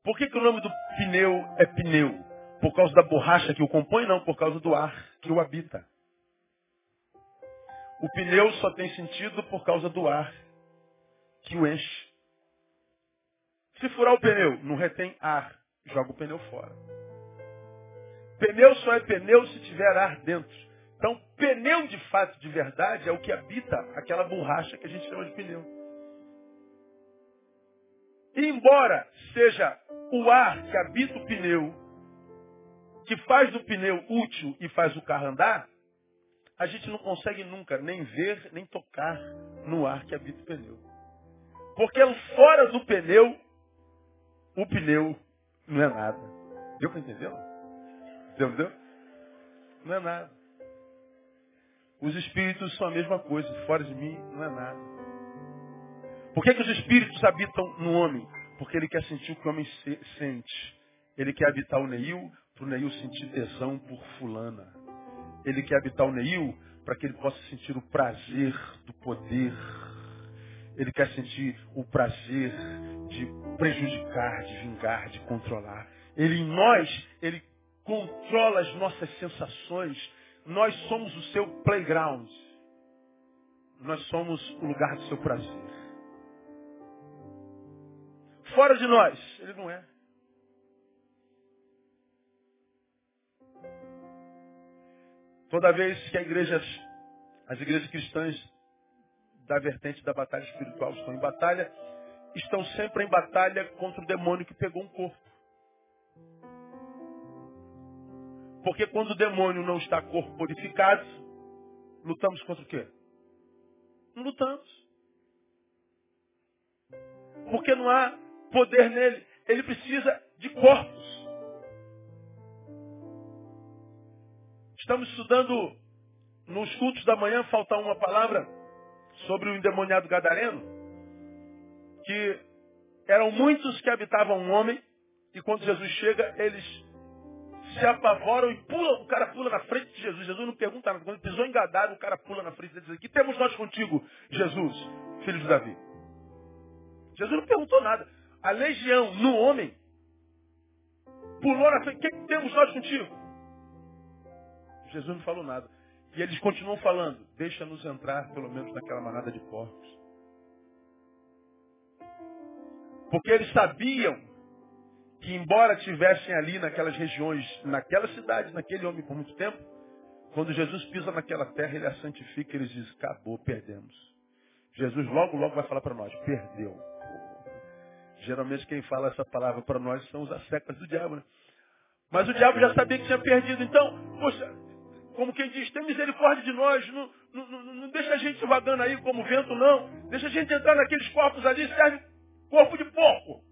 Por que, que o nome do pneu é pneu? Por causa da borracha que o compõe? Não, por causa do ar que o habita. O pneu só tem sentido por causa do ar que o enche. Se furar o pneu, não retém ar, joga o pneu fora. Pneu só é pneu se tiver ar dentro. Então, pneu de fato, de verdade, é o que habita aquela borracha que a gente chama de pneu. E embora seja o ar que habita o pneu que faz do pneu útil e faz o carro andar, a gente não consegue nunca nem ver, nem tocar no ar que habita o pneu. Porque fora do pneu, o pneu não é nada. Deu para entender? Deu, deu? Não é nada. Os espíritos são a mesma coisa. Fora de mim, não é nada. Por que, que os espíritos habitam no homem? Porque ele quer sentir o que o homem se sente. Ele quer habitar o Neil, para o Neil sentir tesão por fulana. Ele quer habitar o Neil para que ele possa sentir o prazer do poder. Ele quer sentir o prazer de prejudicar, de vingar, de controlar. Ele em nós, ele controla as nossas sensações. Nós somos o seu playground. Nós somos o lugar do seu prazer. Fora de nós, ele não é. Toda vez que a igreja, as igrejas cristãs da vertente da batalha espiritual estão em batalha, estão sempre em batalha contra o demônio que pegou um corpo. Porque quando o demônio não está corporificado, lutamos contra o quê? Não lutamos. Porque não há poder nele. Ele precisa de corpos. Estamos estudando nos cultos da manhã, falta uma palavra sobre o endemoniado gadareno, que eram muitos que habitavam um homem, e quando Jesus chega, eles se apavoram e pulam, o cara pula na frente de Jesus. Jesus não pergunta nada. Quando ele pisou em Gadara, o cara pula na frente e diz, que temos nós contigo, Jesus, filho de Davi? Jesus não perguntou nada. A legião no homem pulou na frente, que temos nós contigo? Jesus não falou nada. E eles continuam falando, deixa-nos entrar pelo menos naquela manada de porcos. Porque eles sabiam que embora tivessem ali naquelas regiões, naquela cidade, naquele homem por muito tempo, quando Jesus pisa naquela terra, ele a santifica eles dizem, acabou, perdemos. Jesus logo, logo vai falar para nós, perdeu. Geralmente quem fala essa palavra para nós são os assecas do diabo, né? Mas o diabo já sabia que tinha perdido. Então, poxa, como quem diz, tem misericórdia de nós, não, não, não, não deixa a gente vagando aí como vento, não. Deixa a gente entrar naqueles corpos ali, serve corpo de porco.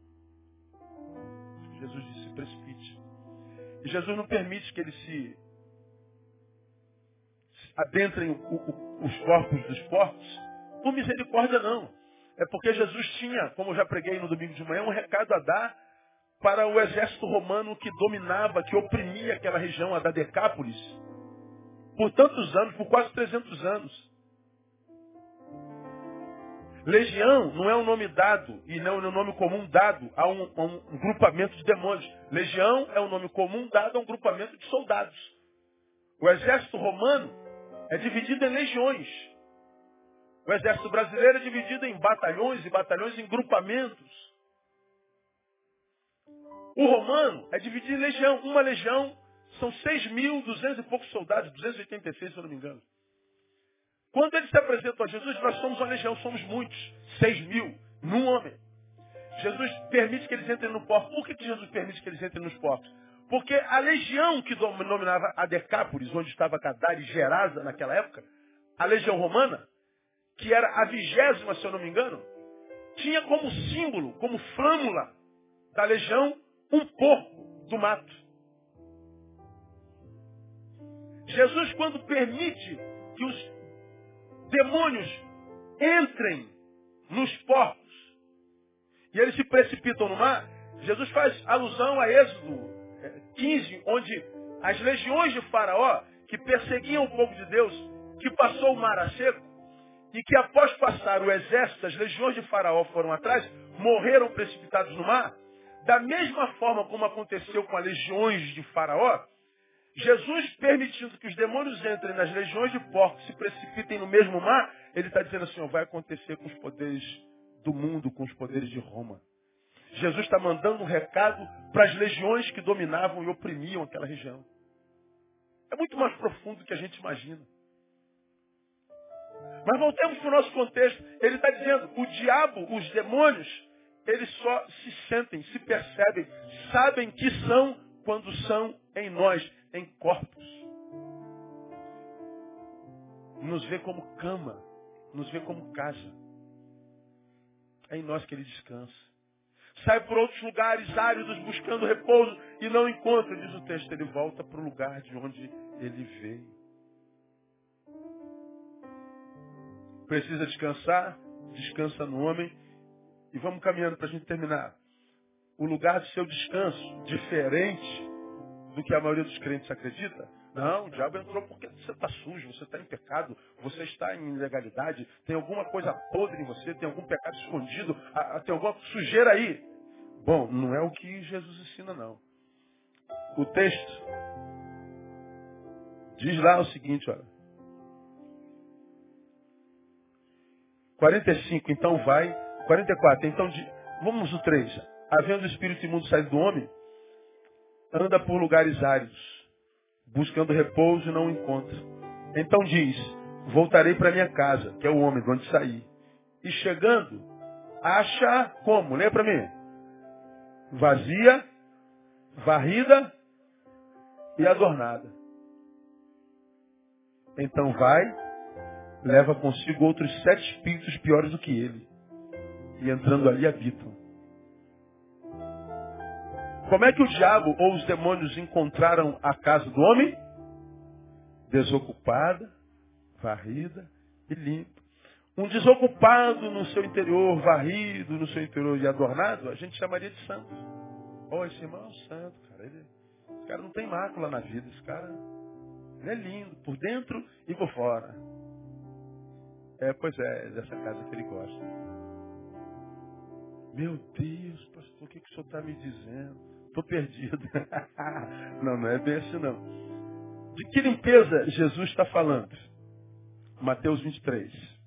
Jesus disse, precipite. E Jesus não permite que eles se adentrem os corpos dos porcos por misericórdia, não. É porque Jesus tinha, como eu já preguei no domingo de manhã, um recado a dar para o exército romano que dominava, que oprimia aquela região, a da Decápolis por tantos anos, por quase 300 anos. Legião não é um nome dado e não é um nome comum dado a um, a um, grupamento de demônios. Legião é um nome comum dado a um grupamento de soldados. O exército romano é dividido em legiões. O exército brasileiro é dividido em batalhões e batalhões em grupamentos. O romano é dividido em legião. Uma legião são 6 mil, duzentos e poucos soldados, 286, se eu não me engano. Quando eles se apresentam a Jesus, nós somos uma legião, somos muitos. 6 mil, num homem. Jesus permite que eles entrem no porto. Por que, que Jesus permite que eles entrem nos portos? Porque a legião que dominava a Decápolis, onde estava Gadara e Gerasa naquela época, a legião romana, que era a vigésima, se eu não me engano, tinha como símbolo, como flâmula da legião, um porco do mato. Jesus, quando permite que os demônios entrem nos portos e eles se precipitam no mar, Jesus faz alusão a Êxodo 15, é, onde as legiões de Faraó, que perseguiam o povo de Deus, que passou o mar a seco, e que após passar o exército, as legiões de Faraó foram atrás, morreram precipitados no mar, da mesma forma como aconteceu com as legiões de Faraó, Jesus permitindo que os demônios entrem nas legiões de porcos, se precipitem no mesmo mar, ele está dizendo assim, ó, vai acontecer com os poderes do mundo, com os poderes de Roma. Jesus está mandando um recado para as legiões que dominavam e oprimiam aquela região. É muito mais profundo do que a gente imagina. Mas voltemos para o nosso contexto. Ele está dizendo, o diabo, os demônios, eles só se sentem, se percebem, sabem que são quando são em nós em corpos. nos vê como cama, nos vê como casa. É em nós que ele descansa. Sai por outros lugares áridos buscando repouso e não encontra, diz o texto. Ele volta para o lugar de onde ele veio. Precisa descansar, descansa no homem. E vamos caminhando para a gente terminar. O lugar do seu descanso, diferente do que a maioria dos crentes acredita, não, o diabo entrou porque você está sujo, você está em pecado, você está em ilegalidade, tem alguma coisa podre em você, tem algum pecado escondido, tem alguma sujeira aí. Bom, não é o que Jesus ensina, não. O texto diz lá o seguinte, olha. 45, então vai. 44, então vamos o 3. Havendo o espírito imundo saído do homem, anda por lugares áridos buscando repouso e não encontra. Então diz, voltarei para minha casa, que é o homem de onde saí. E chegando, acha como? Lê para mim. Vazia, varrida e adornada. Então vai, leva consigo outros sete espíritos piores do que ele. E entrando ali habitam. Como é que o diabo ou os demônios encontraram a casa do homem? Desocupada, varrida e limpa. Um desocupado no seu interior, varrido no seu interior e adornado, a gente chamaria de santo. Oh, esse irmão é um santo, cara. Ele, esse cara não tem mácula na vida. Esse cara ele é lindo, por dentro e por fora. É, pois é, dessa casa que ele gosta. Meu Deus, pastor, o que, que o senhor está me dizendo? Estou perdido. (laughs) não, não é bem assim não. De que limpeza Jesus está falando? Mateus 23.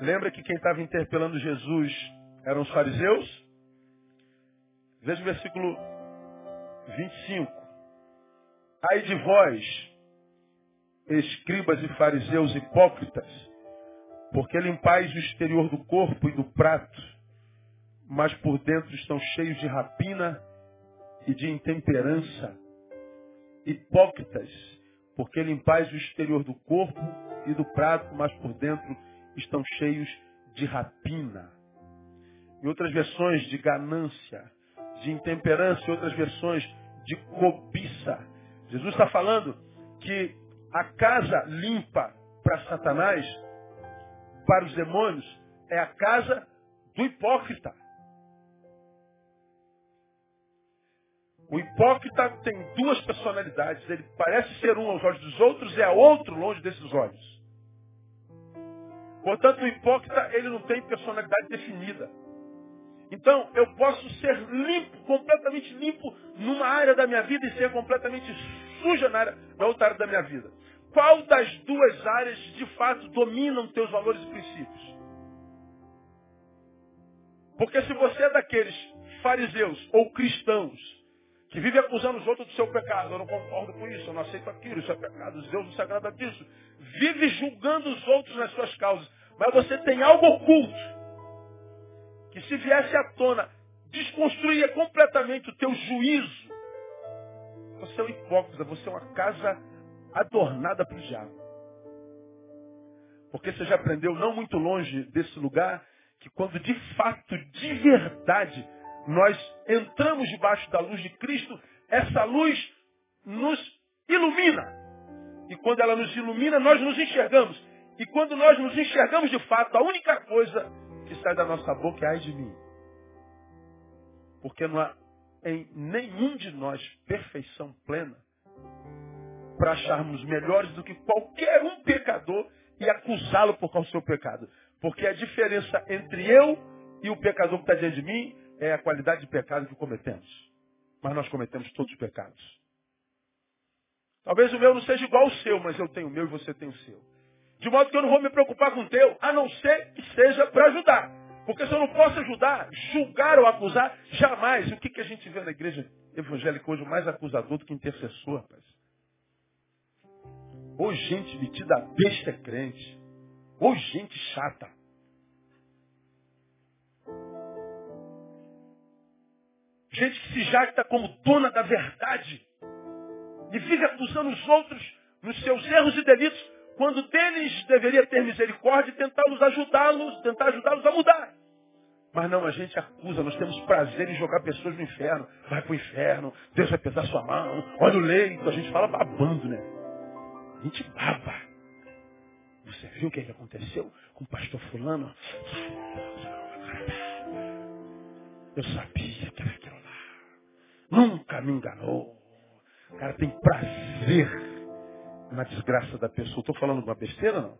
Lembra que quem estava interpelando Jesus eram os fariseus? Veja o versículo 25. Ai de vós, escribas e fariseus hipócritas, porque limpais o exterior do corpo e do prato, mas por dentro estão cheios de rapina e de intemperança. Hipócritas, porque limpais o exterior do corpo e do prato, mas por dentro estão cheios de rapina. Em outras versões, de ganância, de intemperança, em outras versões, de cobiça. Jesus está falando que a casa limpa para Satanás, para os demônios, é a casa do hipócrita. O hipócrita tem duas personalidades. Ele parece ser um aos olhos dos outros e é outro longe desses olhos. Portanto, o hipócrita ele não tem personalidade definida. Então, eu posso ser limpo, completamente limpo numa área da minha vida e ser completamente suja na, área, na outra área da minha vida. Qual das duas áreas de fato dominam teus valores e princípios? Porque se você é daqueles fariseus ou cristãos que vive acusando os outros do seu pecado, eu não concordo com isso, eu não aceito aquilo, isso é pecado, Deus não se agrada disso, vive julgando os outros nas suas causas, mas você tem algo oculto que se viesse à tona, desconstruía completamente o teu juízo. Você é um hipócrita, você é uma casa adornada para o diabo. Porque você já aprendeu, não muito longe desse lugar, que quando de fato, de verdade, nós entramos debaixo da luz de Cristo, essa luz nos ilumina. E quando ela nos ilumina, nós nos enxergamos. E quando nós nos enxergamos de fato, a única coisa que sai da nossa boca é ai de mim. Porque não há em nenhum de nós perfeição plena para acharmos melhores do que qualquer um pecador e acusá-lo por causa do seu pecado. Porque a diferença entre eu e o pecador que está diante de mim é a qualidade de pecado que cometemos. Mas nós cometemos todos os pecados. Talvez o meu não seja igual ao seu, mas eu tenho o meu e você tem o seu. De modo que eu não vou me preocupar com o teu, a não ser que seja para ajudar. Porque se eu não posso ajudar, julgar ou acusar, jamais. O que, que a gente vê na igreja evangélica hoje? Mais acusador do que intercessor, rapaz. Ou gente metida a besta crente. Ou gente chata. Gente que se jacta como dona da verdade. E vive acusando os outros nos seus erros e delitos, quando deles deveria ter misericórdia e tentá-los ajudá-los, tentar ajudá-los a mudar. Mas não, a gente acusa, nós temos prazer em jogar pessoas no inferno. Vai para o inferno, Deus vai pesar sua mão, olha o leito. A gente fala babando, né? A gente baba. Você viu o que, é que aconteceu com o pastor fulano? Eu sabia que era aquilo lá. Nunca me enganou. O cara tem prazer na desgraça da pessoa. Estou falando uma besteira, não?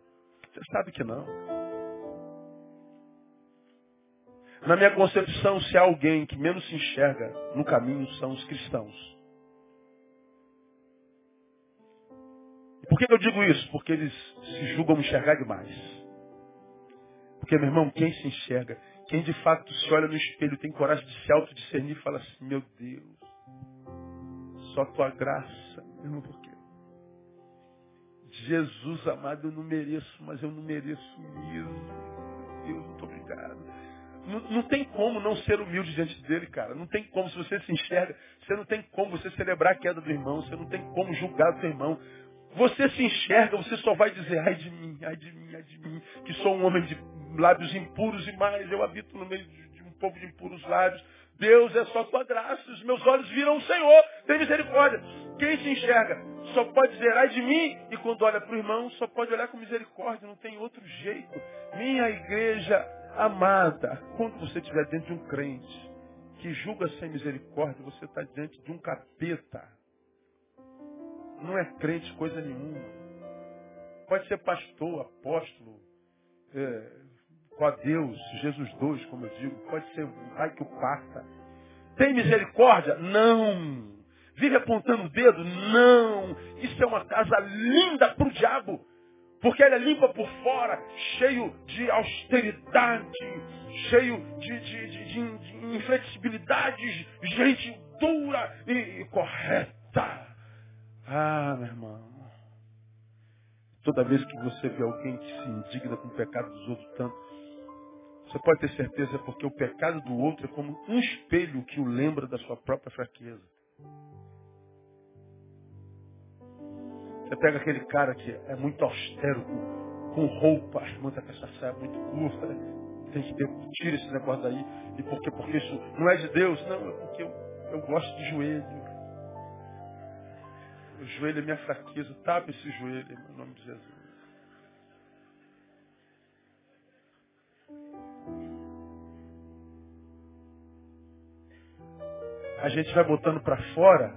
Você sabe que não. Na minha concepção, se há alguém que menos se enxerga no caminho, são os cristãos. Por que eu digo isso? Porque eles se julgam enxergar demais. Porque, meu irmão, quem se enxerga, quem de fato se olha no espelho, tem coragem de se autodiscernir e fala assim, meu Deus, só tua graça, irmão, por quê? Jesus amado, eu não mereço, mas eu não mereço mesmo. Deus, muito obrigado. Não, não, tem como não ser humilde diante dele, cara. Não tem como, se você se enxerga, você não tem como você celebrar a queda do irmão, você não tem como julgar o seu irmão. Você se enxerga, você só vai dizer, ai de mim, ai de mim, ai de mim, que sou um homem de lábios impuros e mais, eu habito no meio de, um povo de impuros lábios. Deus é só tua graça, os meus olhos viram o Senhor, tem misericórdia. Quem se enxerga só pode dizer ai de mim, e quando olha para o irmão, só pode olhar com misericórdia, não tem outro jeito. Minha igreja amada, quando você estiver dentro de um crente que julga sem misericórdia, você está diante de um capeta. Não é crente coisa nenhuma. Pode ser pastor, apóstolo, é, com a Deus, Jesus dois, como eu digo. Pode ser o pai que o parta. Tem misericórdia? Não. Vive apontando o dedo? Não. Isso é uma casa linda para o diabo. Porque ela é limpa por fora, cheio de austeridade, cheio de, de, de, de, de inflexibilidade, gente dura e, e correta. Ah, meu irmão. Toda vez que você vê alguém que se indigna com o pecado dos outros tanto, você pode ter certeza porque o pecado do outro é como um espelho que o lembra da sua própria fraqueza. Você pega aquele cara que é muito austero, com, roupa, a irmã está com essa saia muito curta, tem que ter, tira esse negócio daí. E por quê? Porque isso não é de Deus, não, é porque eu, eu gosto de joelho. O joelho é minha fraqueza, tapa esse joelho, em nome de Jesus. A gente vai botando para fora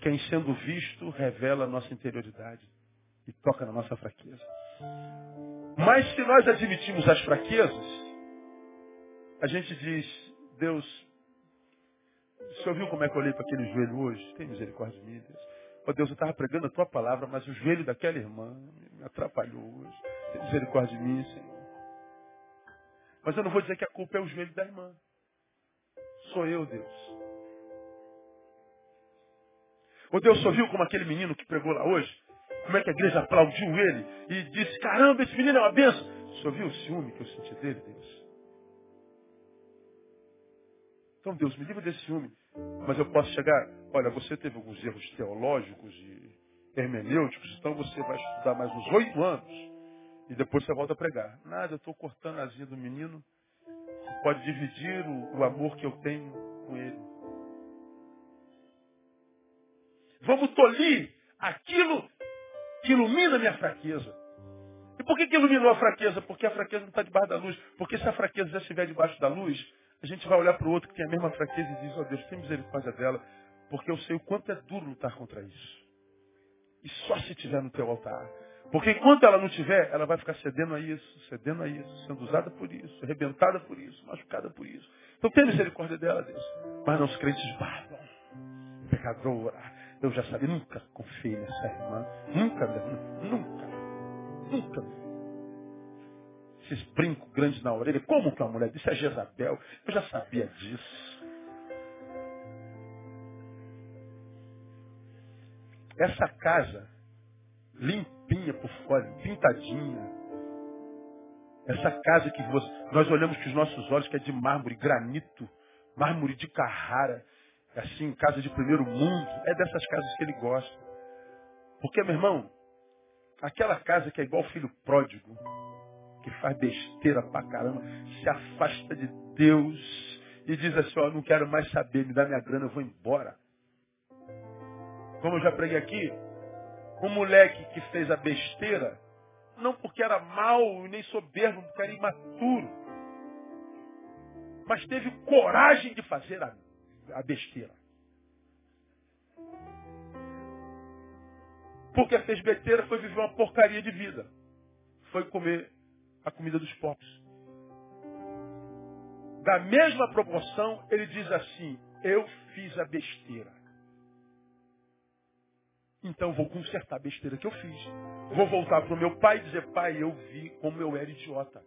quem sendo visto revela a nossa interioridade e toca na nossa fraqueza. Mas se nós admitimos as fraquezas, a gente diz, Deus, você ouviu como é que eu olhei para aquele joelho hoje? Tem misericórdia de mim, Deus. Oh Deus, eu estava pregando a tua palavra, mas o joelho daquela irmã me atrapalhou hoje. Tem misericórdia de mim, Senhor. Mas eu não vou dizer que a culpa é o joelho da irmã. Sou eu, Deus. O Deus só viu como aquele menino que pregou lá hoje? Como é que a igreja aplaudiu ele e disse, caramba, esse menino é uma benção. Só viu o ciúme que eu senti dele, Deus? Então, Deus, me livre desse ciúme. Mas eu posso chegar, olha, você teve alguns erros teológicos e hermenêuticos, então você vai estudar mais uns oito anos e depois você volta a pregar. Nada, eu estou cortando a asinha do menino. Você pode dividir o, o amor que eu tenho com ele. Vamos tolir aquilo que ilumina a minha fraqueza. E por que, que iluminou a fraqueza? Porque a fraqueza não está debaixo da luz. Porque se a fraqueza já estiver debaixo da luz, a gente vai olhar para o outro que tem a mesma fraqueza e diz, ó oh, Deus, tem misericórdia dela, porque eu sei o quanto é duro lutar contra isso. E só se tiver no teu altar. Porque enquanto ela não tiver, ela vai ficar cedendo a isso, cedendo a isso, sendo usada por isso, arrebentada por isso, machucada por isso. Então tem misericórdia dela, Deus. Mas não os crentes barbam, pecadora, eu já sabia, nunca confiei nessa irmã. Nunca, nunca, nunca. Esses brincos grandes na orelha. Como que uma mulher disse? É Jezabel. Eu já sabia disso. Essa casa, limpinha por fora, pintadinha. Essa casa que nós olhamos com os nossos olhos, que é de mármore, granito, mármore de Carrara, assim, casa de primeiro mundo. É dessas casas que ele gosta. Porque, meu irmão, aquela casa que é igual filho pródigo, que faz besteira pra caramba, se afasta de Deus e diz assim, ó, não quero mais saber, me dá minha grana, eu vou embora. Como eu já preguei aqui, um moleque que fez a besteira, não porque era mau nem soberbo, porque era imaturo, mas teve coragem de fazer a, a besteira. Porque fez besteira foi viver uma porcaria de vida. Foi comer a comida dos pobres. Da mesma proporção, ele diz assim: Eu fiz a besteira. Então vou consertar a besteira que eu fiz. Vou voltar para o meu pai e dizer: Pai, eu vi como eu era idiota.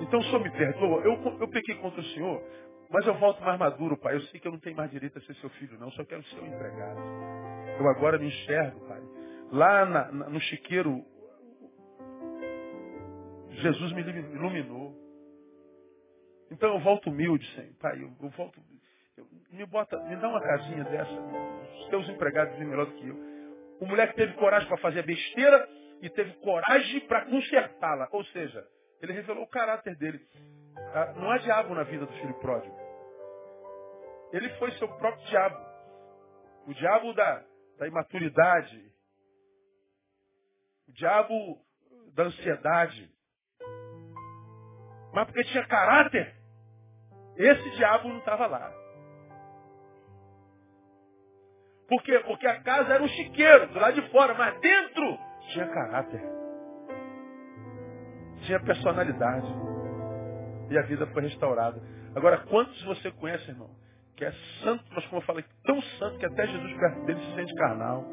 Então o senhor me perdoa. Eu, eu pequei contra o senhor, mas eu volto mais maduro, pai. Eu sei que eu não tenho mais direito a ser seu filho, não. Só quero ser o empregado. Eu agora me enxergo, pai. Lá na, na, no chiqueiro, Jesus me iluminou. Então eu volto humilde, Senhor. Pai, eu, eu volto. Eu, me bota, me dá uma casinha dessa. Os teus empregados vêm melhor do que eu. O moleque teve coragem para fazer a besteira e teve coragem para consertá-la. Ou seja, ele revelou o caráter dele. Ah, não há diabo na vida do filho pródigo. Ele foi seu próprio diabo. O diabo da, da imaturidade. O diabo da ansiedade. Mas porque tinha caráter, esse diabo não estava lá. Por quê? Porque a casa era um chiqueiro, do lado de fora, mas dentro tinha caráter. Tinha personalidade. E a vida foi restaurada. Agora, quantos você conhece, irmão? Que é santo, mas como eu falei, tão santo que até Jesus perto dele se sente carnal.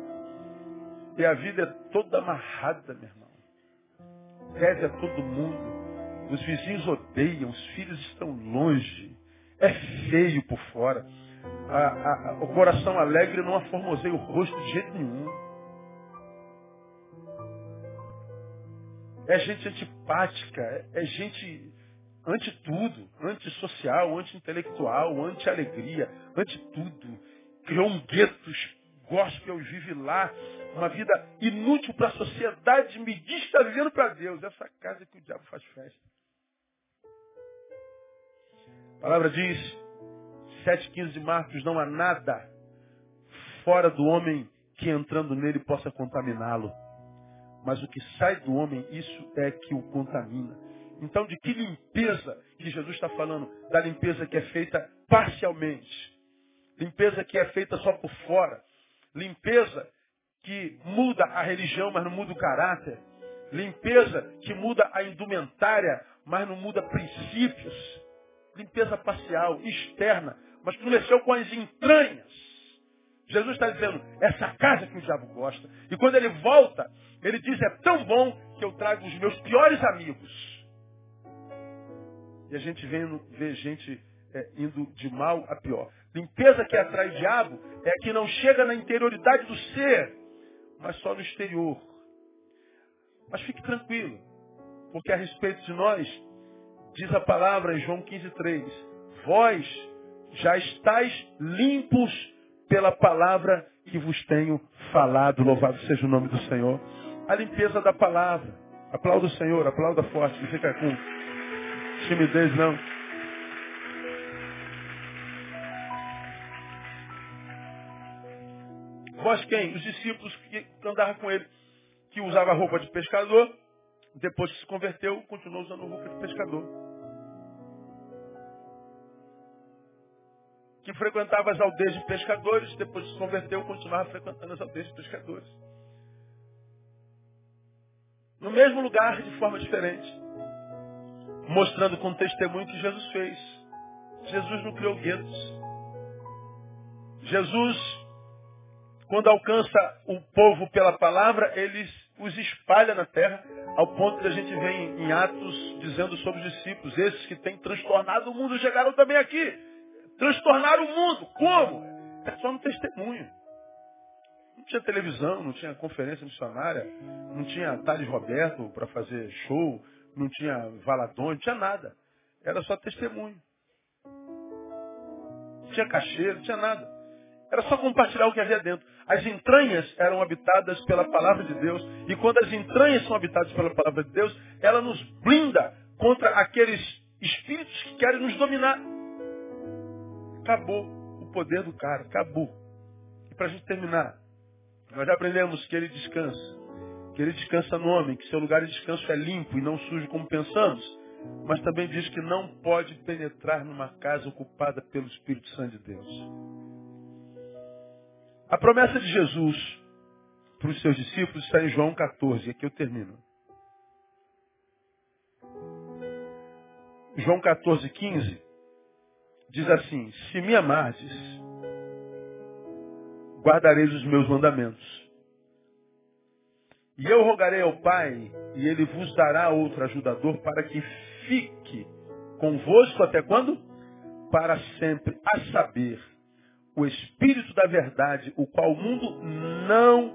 E a vida é toda amarrada, meu irmão. Deve a todo mundo. Os vizinhos odeiam, os filhos estão longe. É feio por fora. A, a, a, o coração alegre não aformoseia o rosto de jeito nenhum. É gente antipática, é, gente ante tudo, antissocial, anti-intelectual, anti-alegria, ante tudo. Criou um gueto gospel vive lá uma vida inútil para a sociedade, me diz que está vivendo para Deus. Essa casa que o diabo faz festa. A palavra diz, 7,15 de Marcos, não há nada fora do homem que entrando nele possa contaminá-lo. Mas o que sai do homem, isso é que o contamina. Então, de que limpeza que Jesus está falando? Da limpeza que é feita parcialmente. Limpeza que é feita só por fora. Limpeza que muda a religião, mas não muda o caráter. Limpeza que muda a indumentária, mas não muda princípios limpeza parcial, externa, mas que mexeu com as entranhas. Jesus está dizendo, essa casa que o diabo gosta. E quando ele volta, ele diz, é tão bom que eu trago os meus piores amigos. E a gente vê, vê gente é, indo de mal a pior. Limpeza que atrai diabo é que não chega na interioridade do ser, mas só no exterior. Mas fique tranquilo, porque a respeito de nós, Diz a palavra em João 15,3: Vós já estáis limpos pela palavra que vos tenho falado. Louvado seja o nome do Senhor. A limpeza da palavra. Aplauda o Senhor, aplauda forte, não fica com timidez não. Vós quem? Os discípulos que andavam com ele, que usava roupa de pescador, depois que se converteu, continuou usando roupa de pescador. Que frequentava as aldeias de pescadores, depois que se converteu, continuava frequentando as aldeias de pescadores. No mesmo lugar, de forma diferente. Mostrando com testemunho que Jesus fez. Jesus não criou guetos. Jesus, quando alcança o povo pela palavra, eles os espalha na terra, ao ponto de a gente ver em, Atos dizendo sobre os discípulos, esses que têm transtornado o mundo, chegaram também aqui. Transtornaram o mundo. Como? É só no testemunho. Não tinha televisão, não tinha conferência missionária, não tinha Thales Roberto para fazer show, não tinha Valadão, não tinha nada. Era só testemunho. não tinha cachê, não tinha nada. Era só compartilhar o que havia dentro. As entranhas eram habitadas pela palavra de Deus. E quando as entranhas são habitadas pela palavra de Deus, ela nos blinda contra aqueles espíritos que querem nos dominar. Acabou o poder do cara. Acabou. E para a gente terminar, nós já aprendemos que ele descansa. Que ele descansa no homem, que seu lugar de descanso é limpo e não sujo como pensamos. Mas também diz que não pode penetrar numa casa ocupada pelo Espírito Santo de Deus. A promessa de Jesus para os seus discípulos está em João 14, aqui eu termino. João 14, 15 diz assim: Se me amardes, guardareis os meus mandamentos. E eu rogarei ao Pai, e ele vos dará outro ajudador para que fique convosco até quando? Para sempre, a saber, o Espírito da Verdade, o qual o mundo não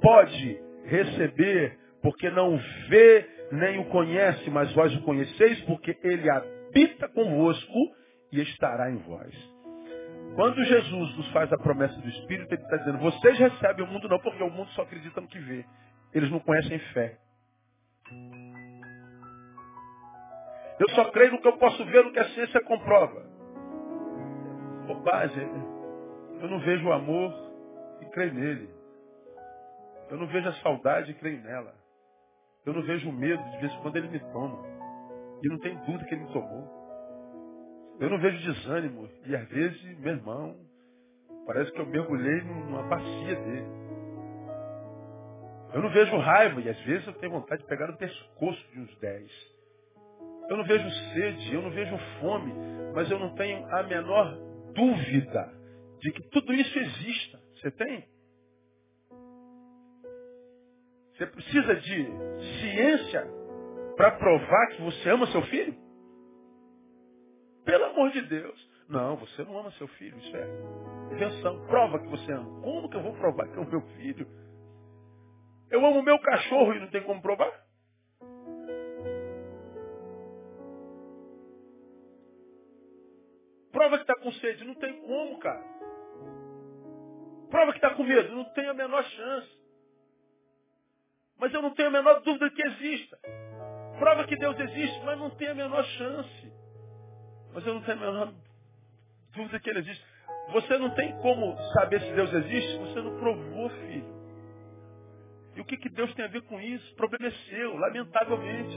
pode receber, porque não vê nem o conhece, mas vós o conheceis, porque ele habita convosco e estará em vós. Quando Jesus nos faz a promessa do Espírito, ele está dizendo, vocês recebem o mundo não, porque o mundo só acredita no que vê. Eles não conhecem fé. Eu só creio no que eu posso ver, no que a ciência comprova. Bobagem. Eu não vejo o amor e creio nele. Eu não vejo a saudade e creio nela. Eu não vejo o medo, de vez em quando ele me toma. E não tem dúvida que ele me tomou. Eu não vejo desânimo. E às vezes, meu irmão, parece que eu mergulhei numa bacia dele. Eu não vejo raiva, e às vezes eu tenho vontade de pegar no pescoço de uns dez. Eu não vejo sede, eu não vejo fome, mas eu não tenho a menor dúvida de que tudo isso exista. Você tem? Você precisa de ciência para provar que você ama seu filho? Pelo amor de Deus. Não, você não ama seu filho. Isso é invenção. Prova que você ama. Como que eu vou provar que é o meu filho? Eu amo meu cachorro e não tem como provar? Prova que está com sede. Não tem como, cara. Prova que está com medo. Não tem a menor chance. Mas eu não tenho a menor dúvida que exista. Prova que Deus existe, mas não tem a menor chance. Mas eu não tenho a menor dúvida que Ele existe. Você não tem como saber se Deus existe, você não provou, filho. E o que, que Deus tem a ver com isso? O problema é seu, lamentavelmente.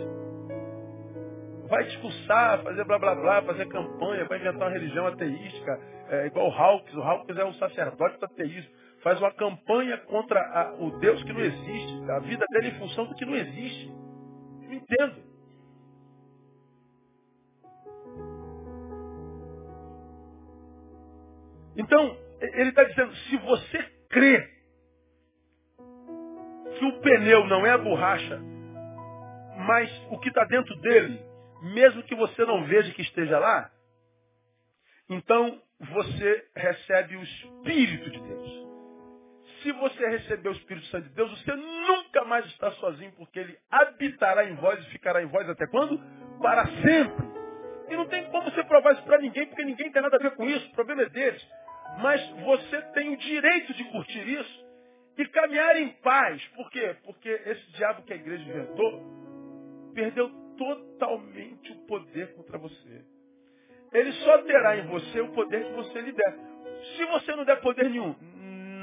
Vai discursar, fazer blá blá blá, fazer campanha, vai inventar uma religião ateística, é, igual o Hawkes. O Hawkes é um sacerdote do ateísmo. Faz uma campanha contra a, o Deus que não existe, a vida dele em função do que não existe. Não entendo. Então, ele está dizendo, se você crê que o pneu não é a borracha, mas o que está dentro dele, mesmo que você não veja que esteja lá, então você recebe o Espírito de Deus. Se você receber o Espírito Santo de Deus, você nunca mais está sozinho, porque ele habitará em vós e ficará em vós até quando? Para sempre. E não tem como você provar isso para ninguém, porque ninguém tem nada a ver com isso, o problema é deles. Mas você tem o direito de curtir isso e caminhar em paz. Por quê? Porque esse diabo que a igreja inventou perdeu totalmente o poder contra você. Ele só terá em você o poder que você lhe der. Se você não der poder nenhum,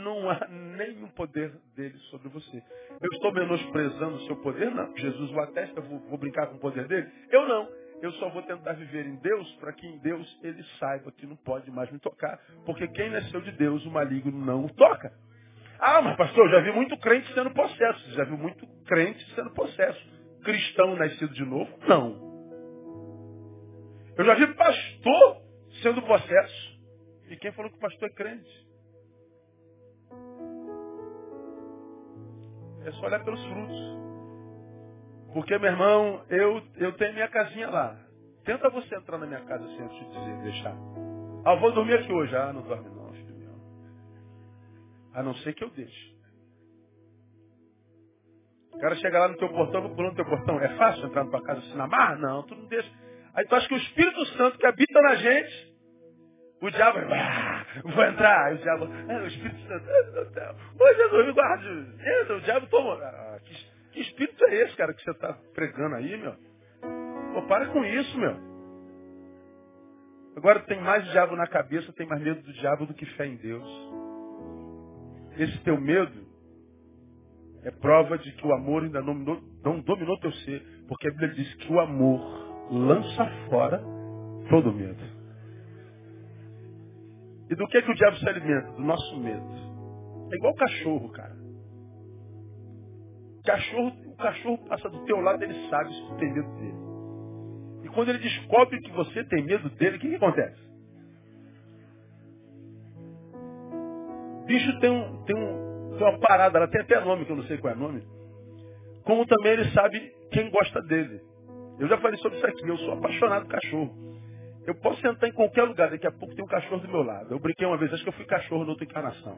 não há nenhum poder dele sobre você. Eu estou menosprezando o seu poder? Não. Jesus o atesta, vou, vou brincar com o poder dele? Eu não. Eu só vou tentar viver em Deus para que em Deus ele saiba que não pode mais me tocar. Porque quem nasceu de Deus, o maligno não o toca. Ah, mas pastor, eu já vi muito crente sendo possesso. Já vi muito crente sendo possesso. Cristão nascido de novo? Não. Eu já vi pastor sendo possesso. E quem falou que o pastor é crente? É só olhar pelos frutos. Porque, meu irmão, eu, eu tenho minha casinha lá. Tenta você entrar na minha casa sem eu te dizer, deixar. Ah, vou dormir aqui hoje. Ah, não dorme não. A não ser que eu deixe. O cara chega lá no teu portão, vou pular no teu portão. É fácil entrar na tua casa assim na mar? Não, tu não deixa. Aí tu acha que o Espírito Santo que habita na gente O diabo ah, vou entrar. Aí o diabo, ah, o Espírito Santo, ô Jesus, me guarde. O diabo toma. Ah, que, que espírito é esse, cara, que você está pregando aí, meu? Pô, para com isso, meu. Agora tem mais diabo na cabeça, tem mais medo do diabo do que fé em Deus. Esse teu medo é prova de que o amor ainda não, não dominou teu ser. Porque a Bíblia diz que o amor lança fora todo medo. E do que, que o diabo se alimenta? Do nosso medo. É igual cachorro, cara. Cachorro, o cachorro passa do teu lado, ele sabe se tu tem medo dele quando ele descobre que você tem medo dele, o que, que acontece? Bicho tem, um, tem, um, tem uma parada, ela tem até nome, que eu não sei qual é o nome. Como também ele sabe quem gosta dele. Eu já falei sobre isso aqui, eu sou apaixonado por cachorro. Eu posso sentar em qualquer lugar, daqui a pouco tem um cachorro do meu lado. Eu brinquei uma vez, acho que eu fui cachorro na outra encarnação.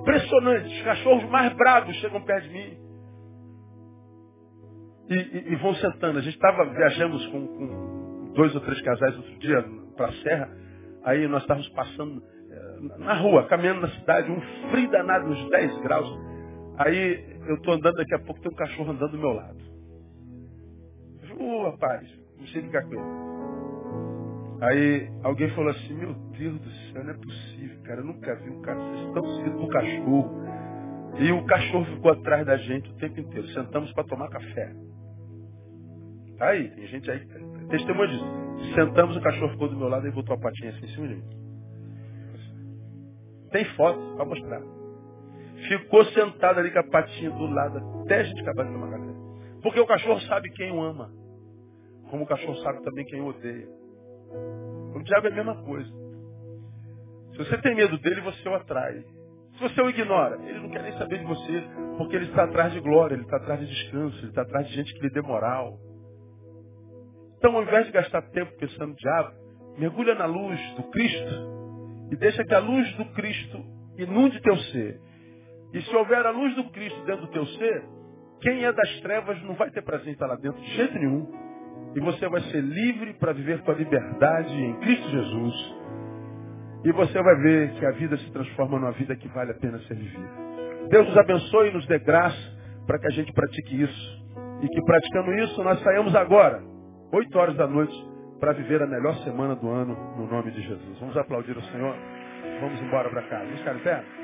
Impressionante, os cachorros mais bravos chegam perto de mim e, e, e vão sentando. A gente estava, viajamos com, com, dois ou três casais outro dia para a serra, aí nós estávamos passando eh, na rua, caminhando na cidade, um frio danado, uns 10 graus. Aí eu estou andando, daqui a pouco tem um cachorro andando do meu lado. Ô oh, rapaz, não sei ficar com ele. Aí alguém falou assim, meu Deus do céu, não é possível, cara, eu nunca vi um cara, estão seguindo pro cachorro. E o cachorro ficou atrás da gente o tempo inteiro. Sentamos para tomar café. Tá aí, tem gente aí testemunha disso. Sentamos, o cachorro ficou do meu lado e botou a patinha assim em cima de mim. Tem foto para mostrar. Ficou sentado ali com a patinha do lado até a gente acabar de tomar café. Porque o cachorro sabe quem o ama. Como o cachorro sabe também quem o odeia. O diabo é a mesma coisa. Se você tem medo dele, você o atrai. Se você o ignora, ele não quer nem saber de você, porque ele está atrás de glória, ele está atrás de descanso, ele está atrás de gente que lhe dê moral. Então, ao invés de gastar tempo pensando no diabo, mergulha na luz do Cristo e deixa que a luz do Cristo inunde teu ser. E se houver a luz do Cristo dentro do teu ser, quem é das trevas não vai ter prazer em estar lá dentro de jeito nenhum. E você vai ser livre para viver com a liberdade em Cristo Jesus. E você vai ver que a vida se transforma numa vida que vale a pena ser vivida. Deus nos abençoe e nos dê graça para que a gente pratique isso. E que praticando isso, nós saímos agora 8 horas da noite, para viver a melhor semana do ano, no nome de Jesus. Vamos aplaudir o Senhor. Vamos embora para casa. Vamos ficar em pé?